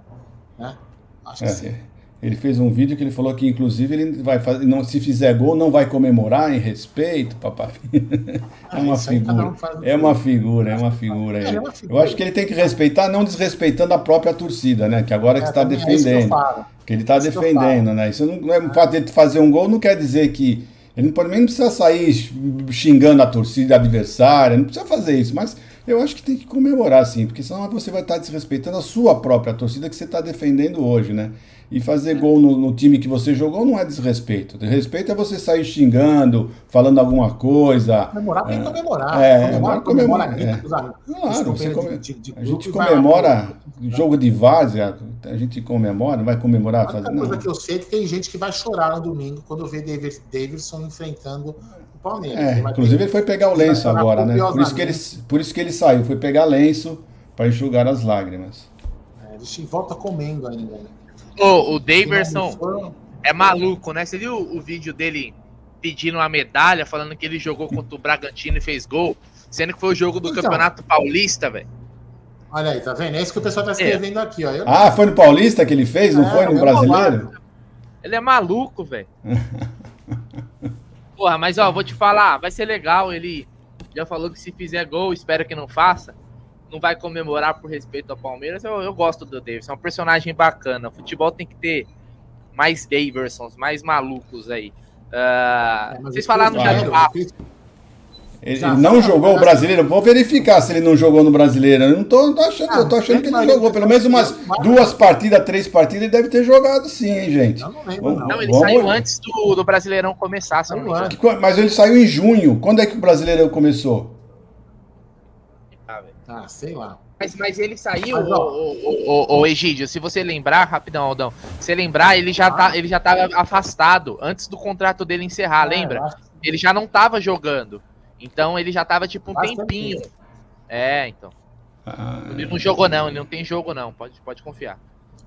Né? Acho que é, sim. Ele fez um vídeo que ele falou que, inclusive, ele vai fazer, não, se fizer gol, não vai comemorar em respeito, papai. É uma figura. É uma figura, é uma figura. É, uma figura. Eu acho que ele tem que respeitar, não desrespeitando a própria torcida, né? Que agora é, que está defendendo. É que, ele está defendendo, né? Isso não, não é o fato de fazer um gol, não quer dizer que. Ele não, nem precisa sair xingando a torcida adversária, não precisa fazer isso, mas eu acho que tem que comemorar, sim, porque senão você vai estar desrespeitando a sua própria torcida que você está defendendo hoje, né? E fazer gol no, no, time que você jogou não é desrespeito. Desrespeito é você sair xingando, falando alguma coisa. Comemorar tem que é. comemorar. É, comemora, comemora. É. Claro, você come... de, de, de a gente comemora jogo de várzea, a gente comemora, vai comemorar. A única coisa que eu sei é que tem gente que vai chorar no domingo quando vê David, Davidson enfrentando É, inclusive ele foi pegar o lenço agora, né? Por isso, que ele, por isso que ele saiu, foi pegar lenço para enxugar as lágrimas. É, ele volta comendo ainda, né? Oh, o Daverson é maluco, né? Você viu o vídeo dele pedindo uma medalha, falando que ele jogou contra o Bragantino e fez gol, sendo que foi o jogo do então, Campeonato Paulista, velho. Olha aí, tá vendo? É isso que o pessoal tá escrevendo é. aqui, ó. Eu... Ah, foi no Paulista que ele fez, não é, foi no Brasileiro? Ele é maluco, velho. Porra, mas ó, vou te falar, vai ser legal. Ele já falou que se fizer gol, espero que não faça não vai comemorar por respeito ao Palmeiras. Eu, eu gosto do Davidson, é um personagem bacana. O futebol tem que ter mais Daversons, mais malucos aí. Uh, vocês falaram já do papo. Ele já não jogou o brasileiro. Vou verificar se ele não jogou no brasileiro. Eu não tô, tô achando, ah, eu tô achando que ele jogou. Pelo menos umas duas partidas, três partidas, ele deve ter jogado sim, hein, gente. Não, não, não ele vamos... saiu antes do, do Brasileirão começar, se não Mas ele saiu em junho. Quando é que o Brasileirão começou? Ah, sei lá. Mas, mas ele saiu, mas, o, o, o, Egídio, se você lembrar, rapidão, Aldão, se lembrar, ele já, ah. tá, ele já tava afastado antes do contrato dele encerrar, é, lembra? Ele já não tava jogando. Então ele já tava tipo um Bastante tempinho. Tempo. É, então. Ah. Ele não jogou, não, ele não tem jogo, não. Pode, pode confiar.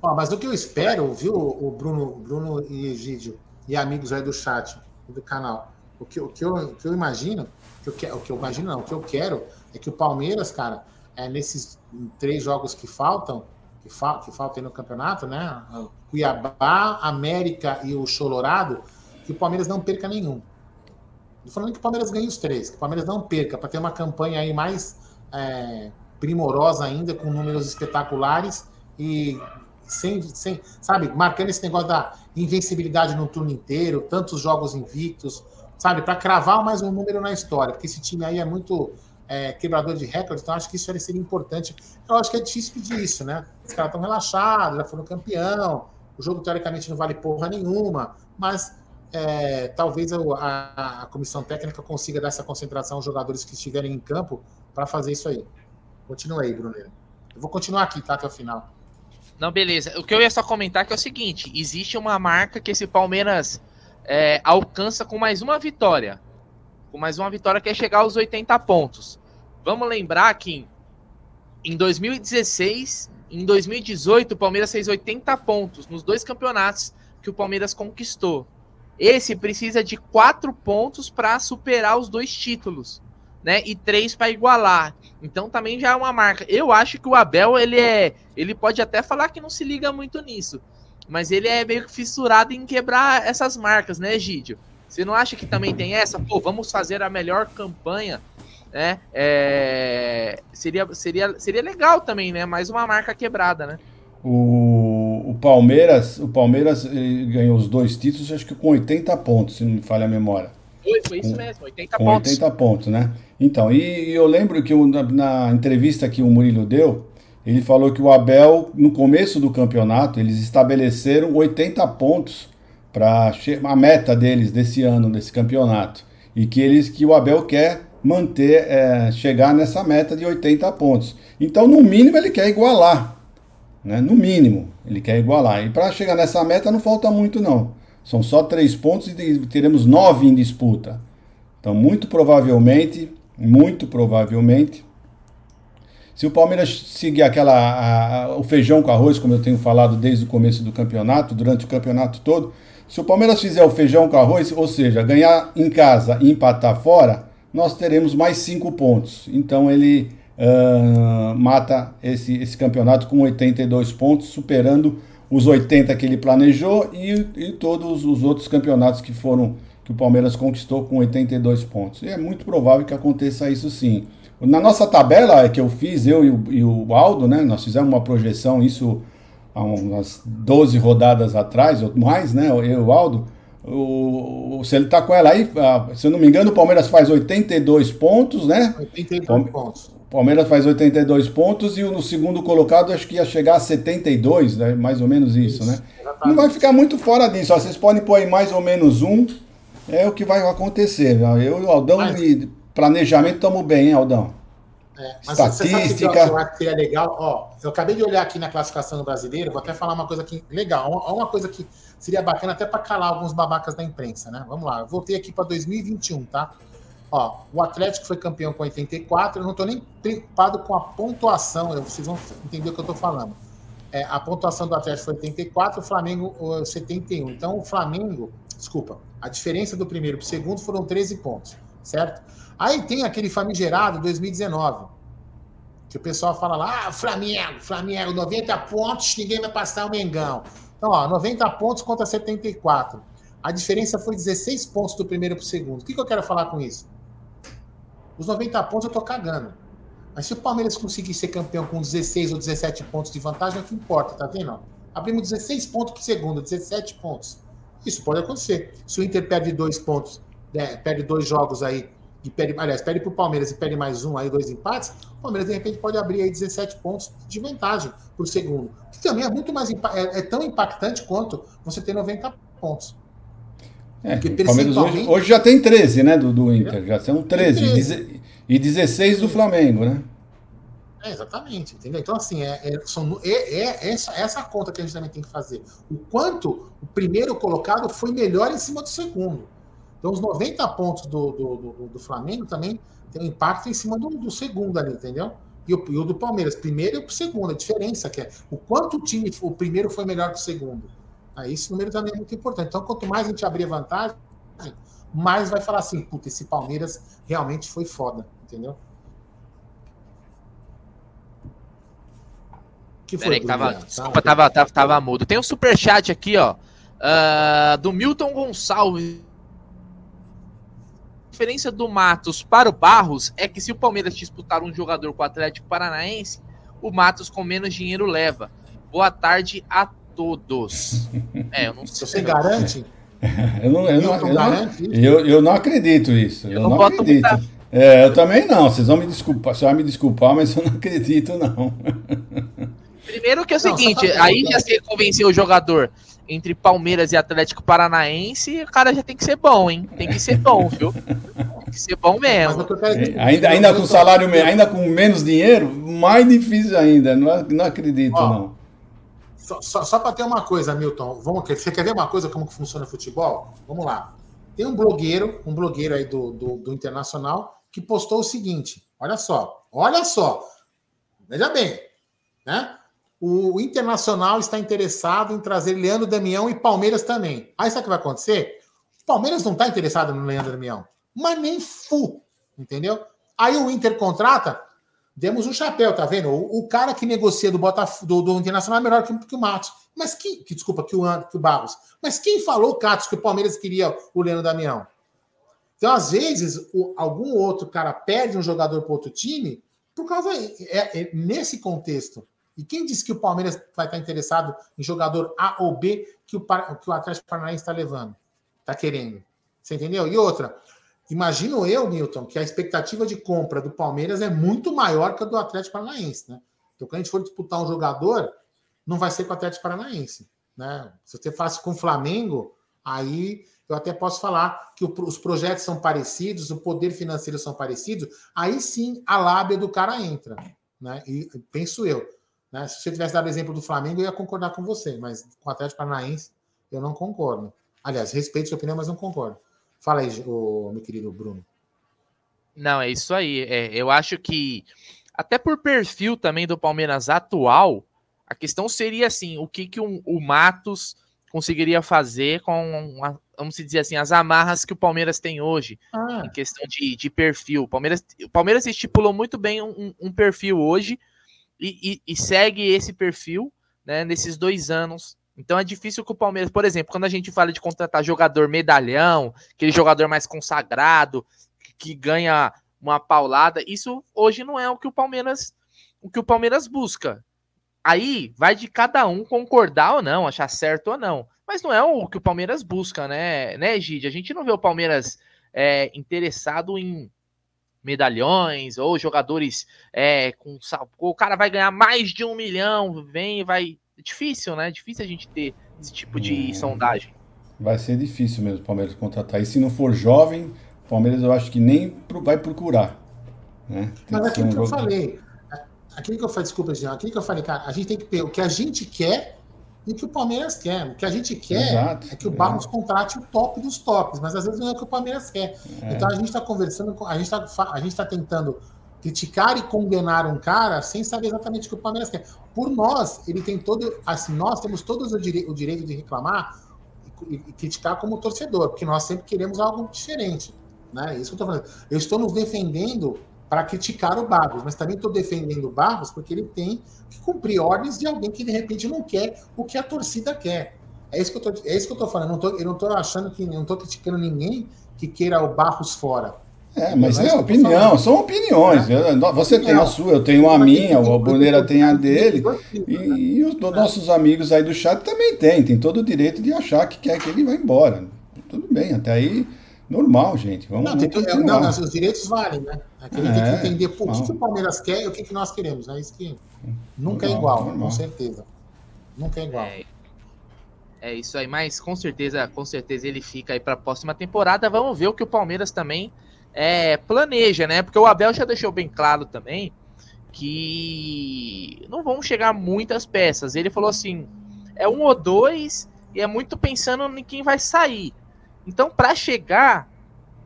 Ó, mas o que eu espero, viu, o Bruno, Bruno e Egídio, e amigos aí do chat, do canal, o que, o que, eu, o que eu imagino, o que eu, o que eu imagino não, o que eu quero é que o Palmeiras, cara, é, nesses três jogos que faltam, que, fa que faltam no campeonato, né? Cuiabá, América e o Cholorado, que o Palmeiras não perca nenhum. Não falando que o Palmeiras ganhe os três, que o Palmeiras não perca, para ter uma campanha aí mais é, primorosa ainda, com números espetaculares e sem, sem, sabe, marcando esse negócio da invencibilidade no turno inteiro, tantos jogos invictos, sabe, para cravar mais um número na história, porque esse time aí é muito é, quebrador de recordes, então acho que isso seria importante. Eu acho que é difícil pedir isso, né? Os caras estão relaxados, já foram campeão, o jogo teoricamente não vale porra nenhuma, mas é, talvez a, a, a, comissão técnica consiga dar essa concentração aos jogadores que estiverem em campo para fazer isso aí. Continua aí, Bruno. Eu vou continuar aqui, tá? Até o final. Não, beleza. O que eu ia só comentar é que é o seguinte: existe uma marca que esse Palmeiras é, alcança com mais uma vitória. Com mais uma vitória que é chegar aos 80 pontos. Vamos lembrar que em 2016 em 2018 o Palmeiras fez 80 pontos nos dois campeonatos que o Palmeiras conquistou. Esse precisa de quatro pontos para superar os dois títulos, né? E três para igualar. Então também já é uma marca. Eu acho que o Abel ele é, ele pode até falar que não se liga muito nisso, mas ele é meio que fissurado em quebrar essas marcas, né, Egídio? Você não acha que também tem essa? Pô, vamos fazer a melhor campanha né? É, seria, seria, seria legal também, né? Mais uma marca quebrada, né? O, o Palmeiras, o Palmeiras ganhou os dois títulos, acho que com 80 pontos, se não me falha a memória. Foi, foi isso com, mesmo, 80 com pontos. 80 pontos, né? Então, e, e eu lembro que na, na, entrevista que o Murilo deu, ele falou que o Abel, no começo do campeonato, eles estabeleceram 80 pontos para a meta deles desse ano, desse campeonato. E que eles que o Abel quer manter, é, chegar nessa meta de 80 pontos. Então, no mínimo, ele quer igualar. Né? No mínimo, ele quer igualar. E para chegar nessa meta não falta muito, não. São só três pontos e teremos nove em disputa. Então, muito provavelmente, muito provavelmente, se o Palmeiras seguir aquela a, a, o feijão com arroz, como eu tenho falado desde o começo do campeonato, durante o campeonato todo, se o Palmeiras fizer o feijão com arroz, ou seja, ganhar em casa e empatar fora, nós teremos mais cinco pontos. Então ele uh, mata esse, esse campeonato com 82 pontos, superando os 80 que ele planejou e, e todos os outros campeonatos que foram que o Palmeiras conquistou com 82 pontos. E é muito provável que aconteça isso sim. Na nossa tabela que eu fiz, eu e o, e o Aldo, né? Nós fizemos uma projeção, isso há umas 12 rodadas atrás, ou mais, né? Eu e o Aldo. O, se ele tá com ela aí, se eu não me engano, o Palmeiras faz 82 pontos, né? 82 Palme pontos. O Palmeiras faz 82 pontos e no segundo colocado acho que ia chegar a 72, né? mais ou menos isso, isso né? Não vai ficar muito fora disso. Ó, vocês podem pôr aí mais ou menos um, é o que vai acontecer. Eu e o Aldão mas... e planejamento estamos bem, hein, Aldão? É, mas Estatística. Você sabe que eu acho que seria legal? Ó, eu acabei de olhar aqui na classificação do brasileiro, vou até falar uma coisa aqui legal, uma, uma coisa que seria bacana até para calar alguns babacas da imprensa, né? Vamos lá, eu voltei aqui para 2021, tá? Ó, o Atlético foi campeão com 84, eu não estou nem preocupado com a pontuação, vocês vão entender o que eu estou falando. É, a pontuação do Atlético foi 84, o Flamengo 71. Então, o Flamengo, desculpa, a diferença do primeiro para o segundo foram 13 pontos, certo? Aí tem aquele famigerado 2019, que o pessoal fala lá, ah, Flamengo, Flamengo, 90 pontos, ninguém vai passar o Mengão. Então, ó, 90 pontos contra 74. A diferença foi 16 pontos do primeiro para o segundo. O que, que eu quero falar com isso? Os 90 pontos eu tô cagando. Mas se o Palmeiras conseguir ser campeão com 16 ou 17 pontos de vantagem, é o que importa, tá vendo? Abrimos 16 pontos o segundo, 17 pontos. Isso pode acontecer. Se o Inter perde dois pontos, né, perde dois jogos aí, e perde, aliás, perde para o Palmeiras e perde mais um, aí dois empates, o Palmeiras de repente pode abrir aí 17 pontos de vantagem por segundo. Que também é muito mais é, é tão impactante quanto você ter 90 pontos. É, hoje, hoje, já tem 13, né, do, do Inter, já são 13, 13. e 16 do Flamengo, né? É, exatamente, entendeu? Então, assim, é, é, são, é, é essa, essa conta que a gente também tem que fazer. O quanto o primeiro colocado foi melhor em cima do segundo. Então, os 90 pontos do, do, do, do Flamengo também tem um impacto em cima do, do segundo ali, entendeu? E o, e o do Palmeiras, primeiro e o segundo, a diferença que é o quanto o time, o primeiro foi melhor que o segundo. Aí esse número também é muito importante. Então, quanto mais a gente abrir vantagem, mais vai falar assim, puta, esse Palmeiras realmente foi foda, entendeu? Que foi, Peraí, que tava, desculpa, tava, tava, tava mudo. Tem um superchat aqui, ó, uh, do Milton Gonçalves. A diferença do Matos para o Barros é que se o Palmeiras disputar um jogador com o Atlético Paranaense, o Matos com menos dinheiro leva. Boa tarde a todos. É, eu não sei. Você garante? eu, não, eu, não, eu, não, eu, eu não acredito isso. Eu, eu não, acredito. Muita... É, eu também não. Vocês vão me desculpar, você vai me desculpar, mas eu não acredito, não. Primeiro que é o seguinte, não, aí já se convenceu o jogador entre Palmeiras e Atlético Paranaense, o cara já tem que ser bom, hein? Tem que ser bom, viu? Tem que ser bom mesmo. É, ainda, ainda com salário, ainda com menos dinheiro, mais difícil ainda. Não, não acredito, Ó, não. Só, só, só para ter uma coisa, Milton. Vamos, você quer ver uma coisa como que funciona o futebol? Vamos lá. Tem um blogueiro, um blogueiro aí do, do, do Internacional, que postou o seguinte: olha só, olha só. Veja bem, né? o Internacional está interessado em trazer Leandro Damião e Palmeiras também. Aí sabe o que vai acontecer? O Palmeiras não está interessado no Leandro Damião, mas nem fu, entendeu? Aí o Inter contrata, demos um chapéu, tá vendo? O, o cara que negocia do, Botaf do, Internacional é melhor que, que o Matos. Mas que, que desculpa, que o, que o Barros. Mas quem falou, Catos, que o Palmeiras queria o Leandro Damião? Então, às vezes, o, algum outro cara perde um jogador para outro time por causa. É, é, nesse contexto. E quem disse que o Palmeiras vai estar interessado em jogador A ou B que o, que o Atlético Paranaense está levando? Está querendo. Você entendeu? E outra, imagino eu, Newton, que a expectativa de compra do Palmeiras é muito maior que a do Atlético Paranaense, né? Então, quando a gente for disputar um jogador, não vai ser com o Atlético Paranaense, né? Se você faz com o Flamengo, Aí eu até posso falar que o, os projetos são parecidos, o poder financeiro são parecidos, aí sim a lábia do cara entra, né? E penso eu. Né? Se você tivesse dado exemplo do Flamengo, eu ia concordar com você, mas com o Atlético Paranaense eu não concordo. Aliás, respeito sua opinião, mas não concordo. Fala aí, o, meu querido Bruno. Não, é isso aí. É, eu acho que, até por perfil também do Palmeiras atual, a questão seria assim: o que, que um, o Matos conseguiria fazer com, a, vamos dizer assim, as amarras que o Palmeiras tem hoje, ah. em questão de, de perfil. O Palmeiras, o Palmeiras estipulou muito bem um, um perfil hoje e, e, e, segue esse perfil né, nesses dois anos. Então é difícil que o Palmeiras, por exemplo, quando a gente fala de contratar jogador medalhão, aquele jogador mais consagrado, que ganha uma paulada, isso hoje não é o que o Palmeiras o que o Palmeiras busca. Aí vai de cada um concordar ou não, achar certo ou não. Mas não é o que o Palmeiras busca, né, né, Gide? A gente não vê o Palmeiras é, interessado em medalhões ou jogadores é, com o cara vai ganhar mais de um milhão, vem e vai. Difícil, né? É difícil a gente ter esse tipo de hum, sondagem. Vai ser difícil mesmo o Palmeiras contratar. E se não for jovem, o Palmeiras eu acho que nem vai procurar. Né? Mas aquilo um que eu falei, aquilo que eu falei, desculpa, Jean, aquilo que eu falei, cara, a gente tem que ter o que a gente quer e o que o Palmeiras quer. O que a gente quer Exato, é que o Barros é. contrate o top dos tops, mas às vezes não é o que o Palmeiras quer. É. Então a gente está conversando, a gente está a gente tá tentando criticar e condenar um cara sem saber exatamente o que o Palmeiras quer. Por nós, ele tem todo, assim, nós temos todos o, dire, o direito de reclamar e, e, criticar como torcedor, porque nós sempre queremos algo diferente, né? Isso que eu estou falando. Eu estou nos defendendo para criticar o Barros, mas também estou defendendo o Barros porque ele tem que cumprir ordens de alguém que de repente não quer o que a torcida quer. É isso que eu tô, é isso que eu falando. Eu não eu não tô achando que não estou criticando ninguém que queira o Barros fora. É, mas é, é opinião, são opiniões. É. Você tem a sua, eu tenho a minha, o Bruneira tem a dele. E, e os nossos amigos aí do chat também têm, tem todo o direito de achar que quer que ele vá embora. Tudo bem, até aí normal, gente. Vamos, não, tem, não, não, os direitos valem, né? Aqui a gente é, tem que entender por que, que, o Palmeiras quer e o que, que nós queremos. É isso que nunca é normal, é igual, normal. com certeza. Nunca é igual. É, é, isso aí, mas com certeza, com certeza ele fica aí para a próxima temporada. Vamos ver o que o Palmeiras também é, planeja, né? Porque o Abel já deixou bem claro também que não vão chegar muitas peças. Ele falou assim: é um ou dois e é muito pensando em quem vai sair. Então, para chegar,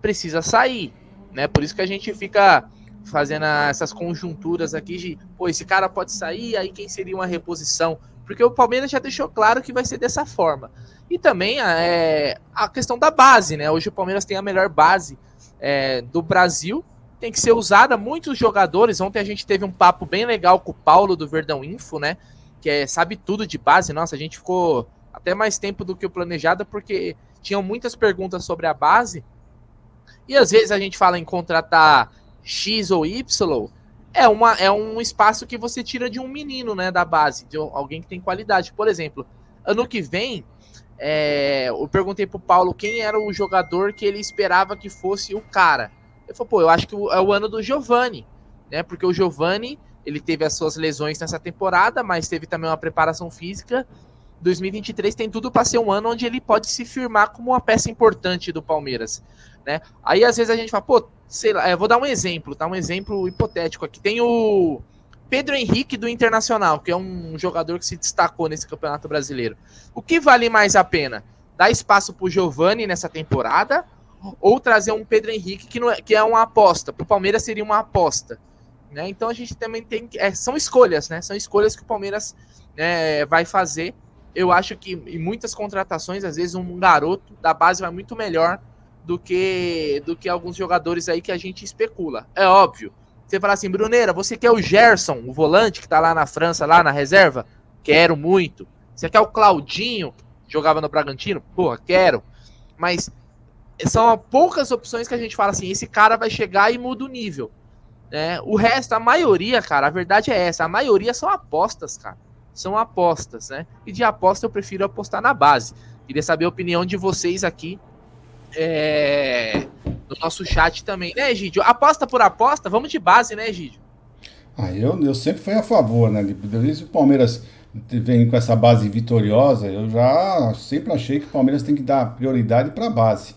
precisa sair, né? Por isso que a gente fica fazendo essas conjunturas aqui de, pô, esse cara pode sair, aí quem seria uma reposição? Porque o Palmeiras já deixou claro que vai ser dessa forma. E também é, a questão da base, né? Hoje o Palmeiras tem a melhor base é, do Brasil, tem que ser usada. Muitos jogadores, ontem a gente teve um papo bem legal com o Paulo do Verdão Info, né? Que é, sabe tudo de base. Nossa, a gente ficou até mais tempo do que o planejado, porque tinham muitas perguntas sobre a base. E às vezes a gente fala em contratar X ou Y, é, uma, é um espaço que você tira de um menino, né, da base, de alguém que tem qualidade. Por exemplo, ano que vem, é, eu perguntei pro Paulo quem era o jogador que ele esperava que fosse o cara. Ele falou, pô, eu acho que é o ano do Giovani, né, porque o Giovani, ele teve as suas lesões nessa temporada, mas teve também uma preparação física 2023 tem tudo para ser um ano onde ele pode se firmar como uma peça importante do Palmeiras, né? Aí às vezes a gente fala, pô, sei lá, eu vou dar um exemplo, tá? Um exemplo hipotético aqui. Tem o Pedro Henrique do Internacional, que é um jogador que se destacou nesse Campeonato Brasileiro. O que vale mais a pena? Dar espaço pro Giovani nessa temporada ou trazer um Pedro Henrique que, não é, que é uma aposta? Pro Palmeiras seria uma aposta, né? Então a gente também tem é, são escolhas, né? São escolhas que o Palmeiras é, vai fazer eu acho que em muitas contratações, às vezes, um garoto da base vai muito melhor do que do que alguns jogadores aí que a gente especula. É óbvio. Você fala assim, Bruneira, você quer o Gerson, o volante que tá lá na França, lá na reserva? Quero muito. Você quer o Claudinho, que jogava no Bragantino? Porra, quero. Mas são poucas opções que a gente fala assim, esse cara vai chegar e muda o nível. Né? O resto, a maioria, cara, a verdade é essa, a maioria são apostas, cara são apostas, né? E de aposta eu prefiro apostar na base. Queria saber a opinião de vocês aqui é, no nosso chat também, né, Egídio? Aposta por aposta, vamos de base, né, Egídio? Ah, eu, eu sempre fui a favor, né? Desde o Palmeiras vem com essa base vitoriosa, eu já sempre achei que o Palmeiras tem que dar prioridade para a base.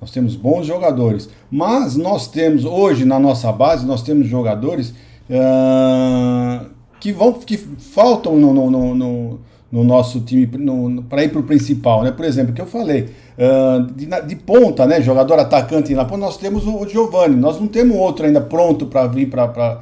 Nós temos bons jogadores, mas nós temos hoje na nossa base nós temos jogadores uh, que vão que faltam no, no, no, no nosso time para ir para o principal, né? Por exemplo, que eu falei uh, de, de, ponta, né? Jogador atacante na ponta, nós temos o, o Giovani, nós não temos outro ainda pronto para vir para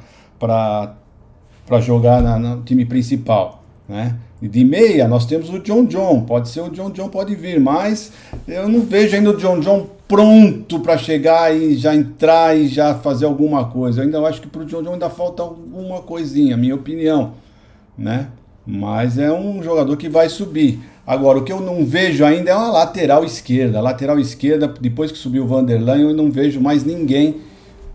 jogar na, no time principal, né? De meia nós temos o John John, pode ser o John John pode vir, mas eu não vejo ainda o John John pronto para chegar e já entrar e já fazer alguma coisa. Eu ainda acho que para o John John ainda falta alguma coisinha, minha opinião, né? Mas é um jogador que vai subir. Agora, o que eu não vejo ainda é uma lateral esquerda. A lateral esquerda, depois que subiu o Vanderlan, eu não vejo mais ninguém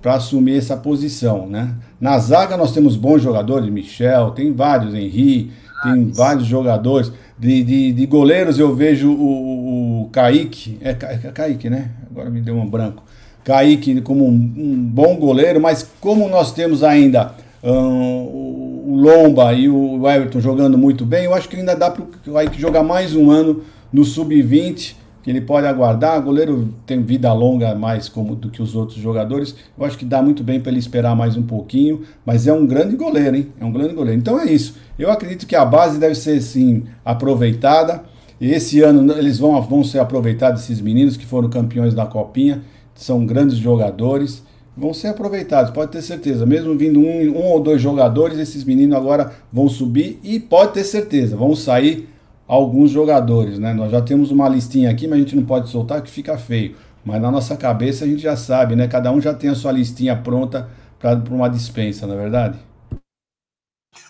para assumir essa posição, né? Na zaga nós temos bons jogadores, Michel, tem vários, Henri, tem ah, vários jogadores. De, de, de, goleiros eu vejo o, o Kaique, é, é Kaique, né? Agora me deu um branco. Kaique como um, um bom goleiro, mas como nós temos ainda um, o Lomba e o Everton jogando muito bem, eu acho que ainda dá para o jogar mais um ano no Sub-20 que ele pode aguardar. O goleiro tem vida longa mais como do que os outros jogadores. Eu acho que dá muito bem para ele esperar mais um pouquinho, mas é um grande goleiro, hein? É um grande goleiro. Então é isso. Eu acredito que a base deve ser sim aproveitada. E esse ano eles vão, vão ser aproveitados esses meninos que foram campeões da copinha, são grandes jogadores. Vão ser aproveitados, pode ter certeza. Mesmo vindo um, um ou dois jogadores, esses meninos agora vão subir e pode ter certeza, vão sair alguns jogadores, né? Nós já temos uma listinha aqui, mas a gente não pode soltar que fica feio. Mas na nossa cabeça a gente já sabe, né? Cada um já tem a sua listinha pronta para uma dispensa, não é verdade?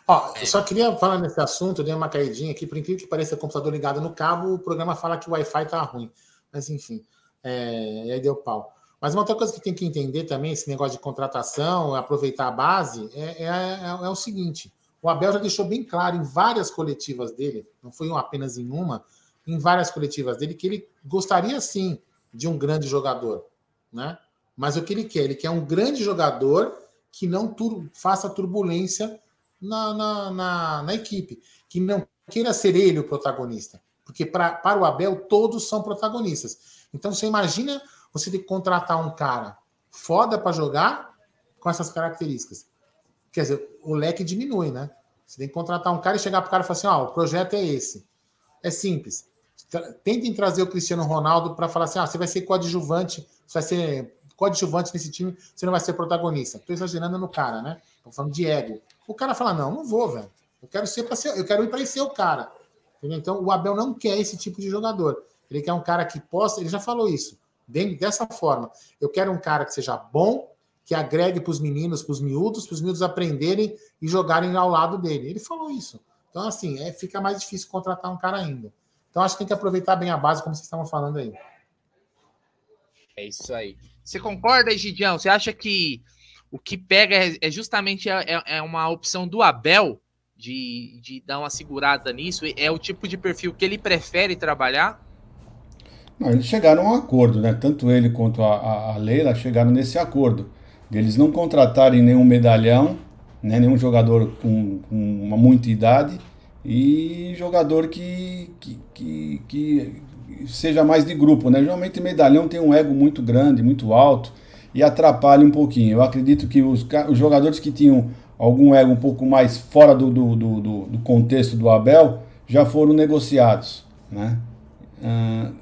Ó, eu só queria falar nesse assunto, dei uma caidinha aqui, por incrível que pareça, computador ligado no cabo, o programa fala que o Wi-Fi tá ruim. Mas enfim, é, aí deu pau. Mas uma outra coisa que tem que entender também, esse negócio de contratação, aproveitar a base, é, é, é, é o seguinte: o Abel já deixou bem claro em várias coletivas dele, não foi apenas em uma, em várias coletivas dele, que ele gostaria sim de um grande jogador, né? Mas o que ele quer? Ele quer um grande jogador que não tur faça turbulência na, na, na, na, equipe, que não queira ser ele o protagonista. Porque pra, para o Abel, todos são protagonistas. Então você imagina você ter que contratar um cara foda para jogar com essas características. Quer dizer, o leque diminui, né? Você tem que contratar um cara e chegar para o cara e falar assim: ó, oh, o projeto é esse. É simples. Tentem trazer o Cristiano Ronaldo para falar assim: ah, você vai ser coadjuvante, você vai ser coadjuvante nesse time, você não vai ser protagonista. Estou exagerando no cara, né? Estou falando de ego. O cara fala: não, não vou, velho. Eu quero ser para ser, eu quero ir para ser o cara. Entendeu? Então o Abel não quer esse tipo de jogador. Ele quer um cara que possa, ele já falou isso, dessa forma. Eu quero um cara que seja bom, que agregue para os meninos, para os miúdos, para os miúdos aprenderem e jogarem ao lado dele. Ele falou isso. Então, assim, é, fica mais difícil contratar um cara ainda. Então, acho que tem que aproveitar bem a base, como vocês estavam falando aí. É isso aí. Você concorda, Gidião? Você acha que o que pega é, é justamente é, é, é uma opção do Abel de, de dar uma segurada nisso? É o tipo de perfil que ele prefere trabalhar? Não, eles chegaram a um acordo, né? Tanto ele quanto a, a Leila chegaram nesse acordo deles não contratarem nenhum medalhão, né, nenhum jogador com, com uma muita idade e jogador que, que, que, que, seja mais de grupo. Né? Geralmente medalhão tem um ego muito grande, muito alto e atrapalha um pouquinho. Eu acredito que os, os jogadores que tinham algum ego um pouco mais fora do, do, do, do contexto do Abel já foram negociados. Né? Uh,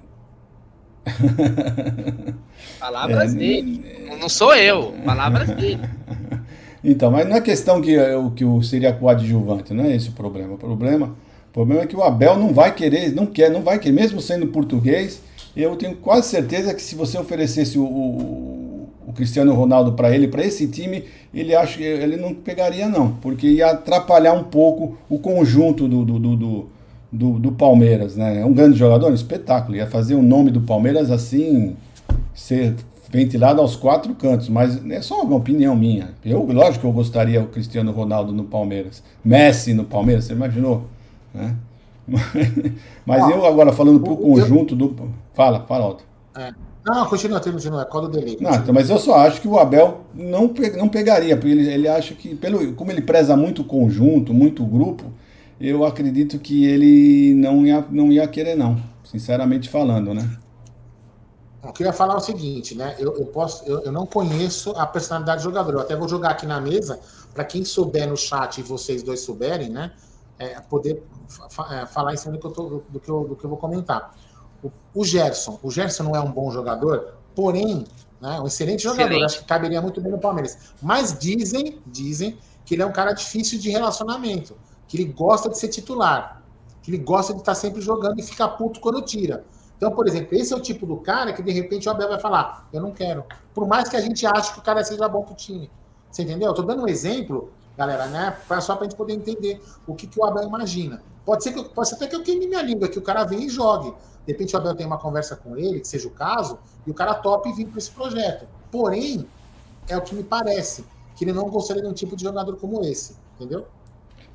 Palavras é, dele. Não sou eu, palavras dele. Então, mas não é questão que, que o seria coadjuvante, não é esse o problema. O problema, o problema é que o Abel não vai querer, não quer, não vai querer, mesmo sendo português, eu tenho quase certeza que se você oferecesse o, o, o Cristiano Ronaldo para ele, para esse time, ele acha ele não pegaria não, porque ia atrapalhar um pouco o conjunto do, do, do do, do Palmeiras, né? É um grande jogador, um espetáculo. Ia fazer o nome do Palmeiras assim, ser ventilado aos quatro cantos, mas é só uma opinião minha. Eu, lógico que eu gostaria o Cristiano Ronaldo no Palmeiras, Messi no Palmeiras, você imaginou? Né? Mas ah, eu agora falando para o conjunto do. Fala, fala, Alto. É. Não, continua, continua, qual do delay? Não, mas eu só acho que o Abel não, não pegaria, porque ele, ele acha que, pelo, como ele preza muito o conjunto, muito o grupo, eu acredito que ele não ia, não ia querer, não. Sinceramente falando, né? Eu queria falar o seguinte, né? Eu, eu posso, eu, eu, não conheço a personalidade do jogador. Eu até vou jogar aqui na mesa para quem souber no chat e vocês dois souberem, né? É, poder é, falar em cima do que eu, tô, do que eu, do que eu vou comentar. O, o, Gerson, o Gerson não é um bom jogador, porém, né, um excelente jogador. Excelente. Acho que caberia muito bem no Palmeiras. Mas dizem, dizem que ele é um cara difícil de relacionamento, que ele gosta de ser titular, que ele gosta de estar sempre jogando e fica puto quando tira. Então, por exemplo, esse é o tipo do cara que de repente o Abel vai falar: eu não quero. Por mais que a gente ache que o cara seja bom pro time. Você entendeu? Eu tô dando um exemplo, galera, né? Só pra gente poder entender o que, que o Abel imagina. Pode ser, que, pode ser até que eu queime minha língua, que o cara vem e jogue. De repente o Abel tem uma conversa com ele, que seja o caso, e o cara topa e vir para esse projeto. Porém, é o que me parece, que ele não gostaria de um tipo de jogador como esse, entendeu?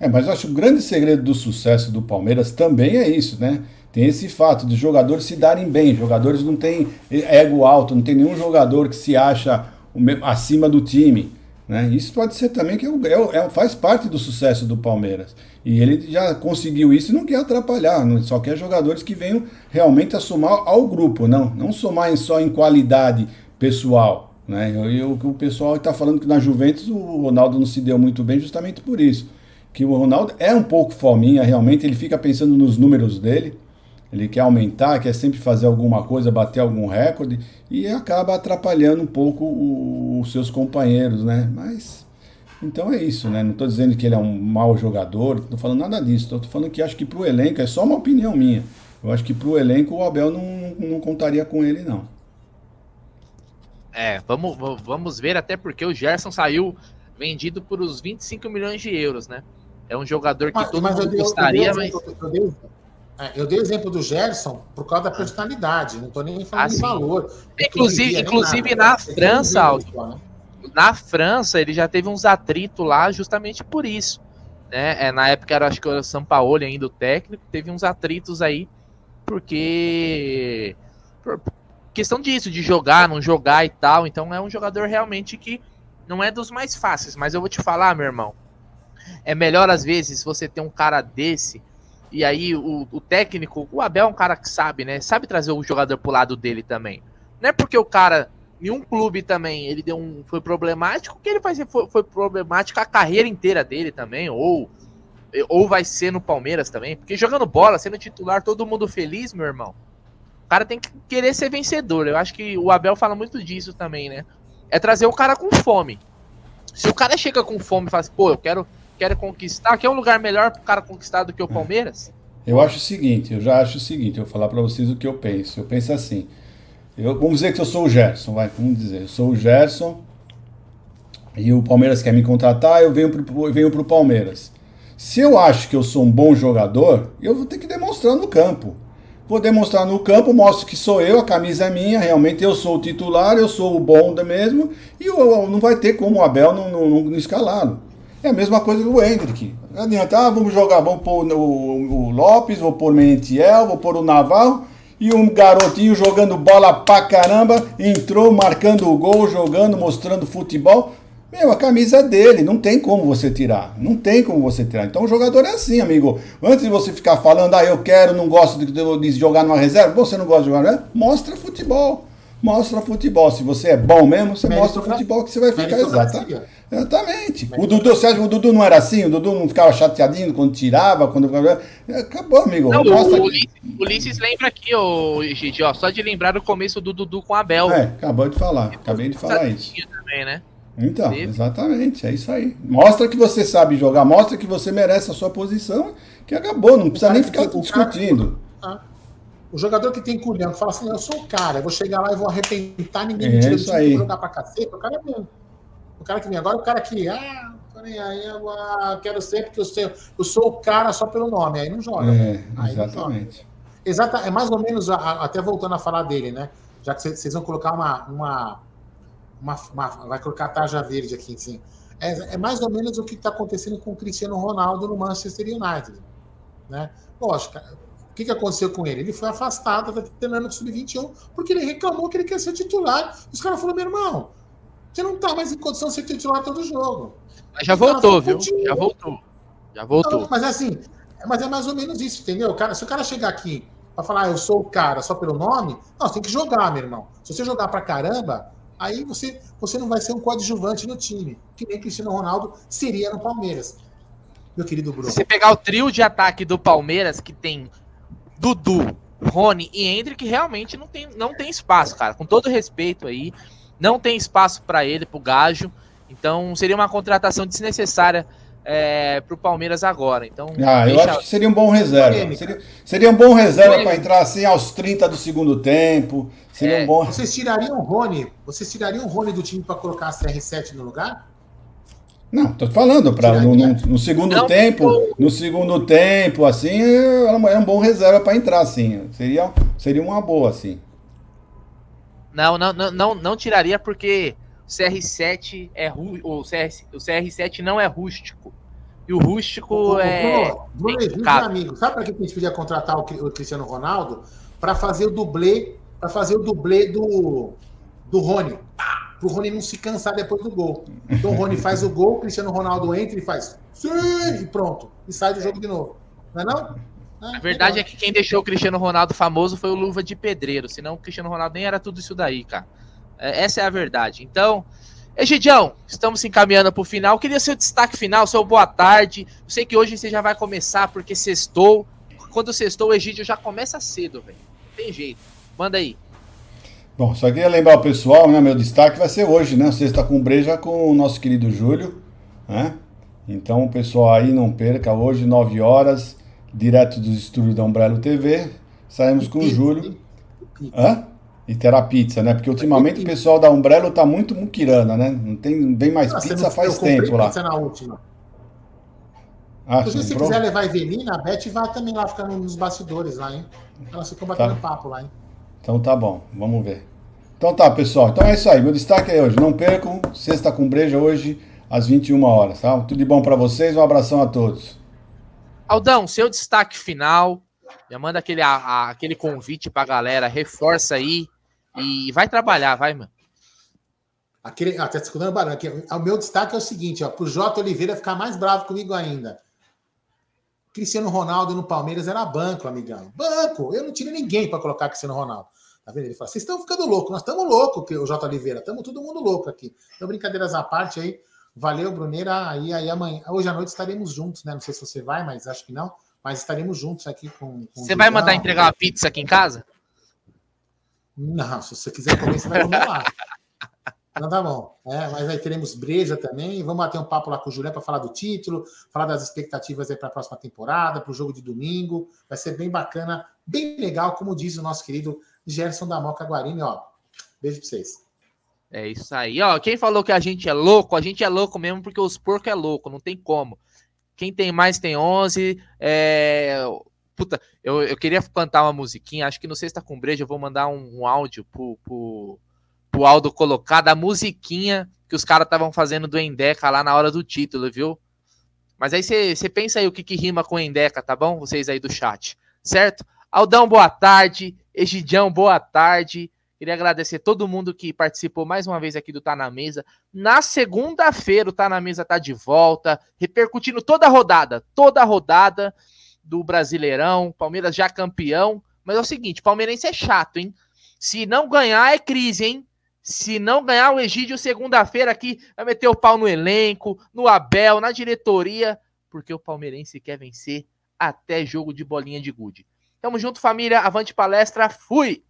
É, mas eu acho que o grande segredo do sucesso do Palmeiras também é isso, né? Tem esse fato de jogadores se darem bem. Jogadores não têm ego alto, não tem nenhum jogador que se acha acima do time. Né? Isso pode ser também que é, é, é, faz parte do sucesso do Palmeiras. E ele já conseguiu isso e não quer atrapalhar, não, só quer jogadores que venham realmente a somar ao grupo, não, não somar em, só em qualidade pessoal. Né? E o, o pessoal está falando que na Juventus o Ronaldo não se deu muito bem justamente por isso. Que o Ronaldo é um pouco fominha, realmente, ele fica pensando nos números dele, ele quer aumentar, quer sempre fazer alguma coisa, bater algum recorde e acaba atrapalhando um pouco os seus companheiros, né? Mas então é isso, né? Não estou dizendo que ele é um mau jogador, não estou falando nada disso. Estou falando que acho que para o elenco, é só uma opinião minha. Eu acho que para o elenco o Abel não, não contaria com ele, não. É, vamos, vamos ver, até porque o Gerson saiu vendido por uns 25 milhões de euros, né? É um jogador que mas, todo mas mundo gostaria, mas. Eu é, eu dei o exemplo do Gerson por causa da ah. personalidade, não estou nem falando ah, de valor. Inclusive, inclusive na França, Aldo, né? na França, ele já teve uns atritos lá justamente por isso. Né? É, na época era acho que era o São Paulo ainda o técnico, teve uns atritos aí, porque. Por questão disso, de jogar, não jogar e tal. Então é um jogador realmente que não é dos mais fáceis, mas eu vou te falar, meu irmão. É melhor às vezes você ter um cara desse e aí o, o, técnico, o Abel é um cara que sabe, né? Sabe trazer o jogador pro lado dele também. Não é porque o cara, em um clube também, ele deu um, foi problemático, que ele vai ser, foi, foi problemático a carreira inteira dele também, ou, ou vai ser no Palmeiras também. Porque jogando bola, sendo titular, todo mundo feliz, meu irmão. O cara tem que querer ser vencedor. Eu acho que o Abel fala muito disso também, né? É trazer o cara com fome. Se o cara chega com fome e fala assim, pô, eu quero querem conquistar, que é um lugar melhor para o cara conquistar do que o é. Palmeiras? Eu acho o seguinte, eu já acho o seguinte, eu vou falar para vocês o que eu penso. Eu penso assim, eu, vamos dizer que eu sou o Gerson, vai, vamos dizer, eu sou o Gerson e o Palmeiras quer me contratar, eu venho pro, eu venho pro Palmeiras. Se eu acho que eu sou um bom jogador, eu vou ter que demonstrar no campo. Vou demonstrar no campo, mostro que sou eu, a camisa é minha, realmente eu sou o titular, eu sou o bom mesmo, e eu, não vai ter como o Abel não, não, não escalá-lo. É a mesma coisa do Hendrick. Não adianta, ah, vamos jogar, vamos pôr o, o Lopes, vou pôr o Mentiel, vou pôr o Naval. E um garotinho jogando bola pra caramba, entrou marcando o gol, jogando, mostrando futebol. Meu, a camisa dele, não tem como você tirar. Não tem como você tirar. Então o jogador é assim, amigo. Antes de você ficar falando, ah, eu quero, não gosto de, de jogar numa reserva, você não gosta de jogar, né? Mostra futebol mostra futebol. Se você é bom mesmo, você mostra o futebol que você vai ficar exato. Exatamente. O Dudu, você acha que o Dudu não era assim? O Dudu não ficava chateadinho quando tirava, quando acabou, amigo. Não, o, Ulisses, Ulisses lembra aqui, ô Gigi, ó, só de lembrar o começo do Dudu com a Abel. É, acabou de falar. Acabei de falar isso. Também, né? Então, exatamente, é isso aí. Mostra que você sabe jogar, mostra que você merece a sua posição, que acabou, não precisa nem ficar discutindo. O jogador que tem culhão, que fala assim, eu sou o cara, eu vou chegar lá e vou arrebentar, ninguém me tira do time, vou jogar pra cacete, o cara é mesmo. O cara que vem agora, o cara que, ah, nem aí, eu ah, quero ser porque eu, sei, eu sou o cara só pelo nome, aí não joga. É, aí exatamente. Exata, é mais ou menos, até voltando a falar dele, né? Já que vocês vão colocar uma, uma, uma, uma vai colocar a tarja verde aqui, assim. É, é mais ou menos o que está acontecendo com o Cristiano Ronaldo no Manchester United, né? Lógico, o que, que aconteceu com ele? Ele foi afastado, está treinando com o Sub-21, porque ele reclamou que ele quer ser titular. Os caras falaram, meu irmão, você não está mais em condição de ser titular todo jogo. Mas já voltou, viu? Já voltou. Já voltou. Não, mas assim, Mas é mais ou menos isso, entendeu? Cara, se o cara chegar aqui para falar, ah, eu sou o cara só pelo nome, não, você tem que jogar, meu irmão. Se você jogar pra caramba, aí você, você não vai ser um coadjuvante no time, que nem Cristiano Ronaldo seria no Palmeiras. Meu querido Bruno. Se você pegar o trio de ataque do Palmeiras, que tem Dudu, Rony e Hendrick, realmente não tem, não tem espaço, cara. Com todo respeito aí, não tem espaço para ele, pro Gajo. Então seria uma contratação desnecessária é, para o Palmeiras agora. Então, ah, deixa... eu acho que seria um bom reserva. Seria, seria um bom reserva para entrar assim aos 30 do segundo tempo. Seria é. um bom. Vocês tirariam o Rony? Vocês tirariam o Rony do time para colocar a CR7 no lugar? Não, tô falando para no, no, no, segundo não, tempo, no segundo tempo, assim, era um bom reserva para entrar, assim. Seria, seria uma boa, assim. Não, não, não, não, não tiraria porque CR7 é o, CR, o CR7 não é rústico. E o rústico o, é. Bruno, Bruno amigo, sabe para que a gente podia contratar o, o Cristiano Ronaldo? Para fazer o dublê, para fazer o dublê do, do Rony. Para o Rony não se cansar depois do gol. Então o Rony faz o gol, o Cristiano Ronaldo entra e faz sim, e pronto. E sai do jogo de novo. Não é não? Ah, a verdade é que quem deixou o Cristiano Ronaldo famoso foi o Luva de Pedreiro, senão o Cristiano Ronaldo nem era tudo isso daí, cara. É, essa é a verdade. Então, Egidião, estamos se encaminhando para o final. Queria seu destaque final, seu boa tarde. Eu sei que hoje você já vai começar porque sextou. Quando sextou, o Egidio já começa cedo, velho. Tem jeito. Manda aí. Bom, só queria lembrar o pessoal, né? Meu destaque vai ser hoje, né? Sexta com breja com o nosso querido Júlio, né? Então, o pessoal aí não perca hoje, 9 horas, direto dos estúdios da Umbrello TV. Saímos com o Júlio. Hã? E terá pizza, né? Porque ultimamente o pessoal da Umbrello tá muito muquirana, né? Não tem bem mais pizza faz tempo lá. Pizza na última. Ah, se você quiser levar Evelina, a Beth vai também lá ficar nos bastidores lá, hein? Ela ficou batendo tá. papo lá, hein? Então tá bom, vamos ver. Então tá, pessoal. Então é isso aí. Meu destaque é hoje. Não percam, sexta com breja hoje às 21 horas, tá? Tudo de bom para vocês. Um abração a todos. Aldão, seu destaque final. Já manda aquele, a, a, aquele convite pra galera, reforça aí e vai trabalhar, vai, mano. Aquele, ah, escutando barulho aqui. O meu destaque é o seguinte, ó, pro Jota Oliveira ficar mais bravo comigo ainda. Cristiano Ronaldo no Palmeiras era banco, amigão. Banco. Eu não tinha ninguém para colocar Cristiano Ronaldo. Tá vendo? Ele fala: vocês estão ficando loucos, nós estamos loucos, o Jota Oliveira, estamos todo mundo louco aqui. Então, brincadeiras à parte aí. Valeu, Bruneira. Aí, aí amanhã, hoje à noite estaremos juntos, né? Não sei se você vai, mas acho que não. Mas estaremos juntos aqui com. com você vai mandar entregar uma pizza aqui em casa? Não, se você quiser comer, você vai comer lá. Então tá bom. É, mas aí teremos breja também. Vamos bater um papo lá com o Juliano para falar do título, falar das expectativas aí para a próxima temporada, para o jogo de domingo. Vai ser bem bacana, bem legal, como diz o nosso querido Gerson da Moca Guarini, ó. Beijo para vocês. É isso aí, ó. Quem falou que a gente é louco, a gente é louco mesmo porque os porcos é louco, não tem como. Quem tem mais tem 11. É... Puta, eu, eu queria cantar uma musiquinha, acho que no Sexta com Breja eu vou mandar um, um áudio pro, pro, pro Aldo colocar da musiquinha que os caras estavam fazendo do Endeca lá na hora do título, viu? Mas aí você pensa aí o que, que rima com Endeca, tá bom? Vocês aí do chat, certo? Aldão, boa tarde. Egidião, boa tarde. Queria agradecer todo mundo que participou mais uma vez aqui do Tá na Mesa. Na segunda-feira, o Tá na Mesa tá de volta, repercutindo toda a rodada, toda a rodada do Brasileirão, Palmeiras já campeão. Mas é o seguinte, palmeirense é chato, hein? Se não ganhar, é crise, hein? Se não ganhar, o Egídio, segunda-feira aqui, vai meter o pau no elenco, no Abel, na diretoria, porque o palmeirense quer vencer até jogo de bolinha de gude. Tamo junto, família. Avante palestra. Fui!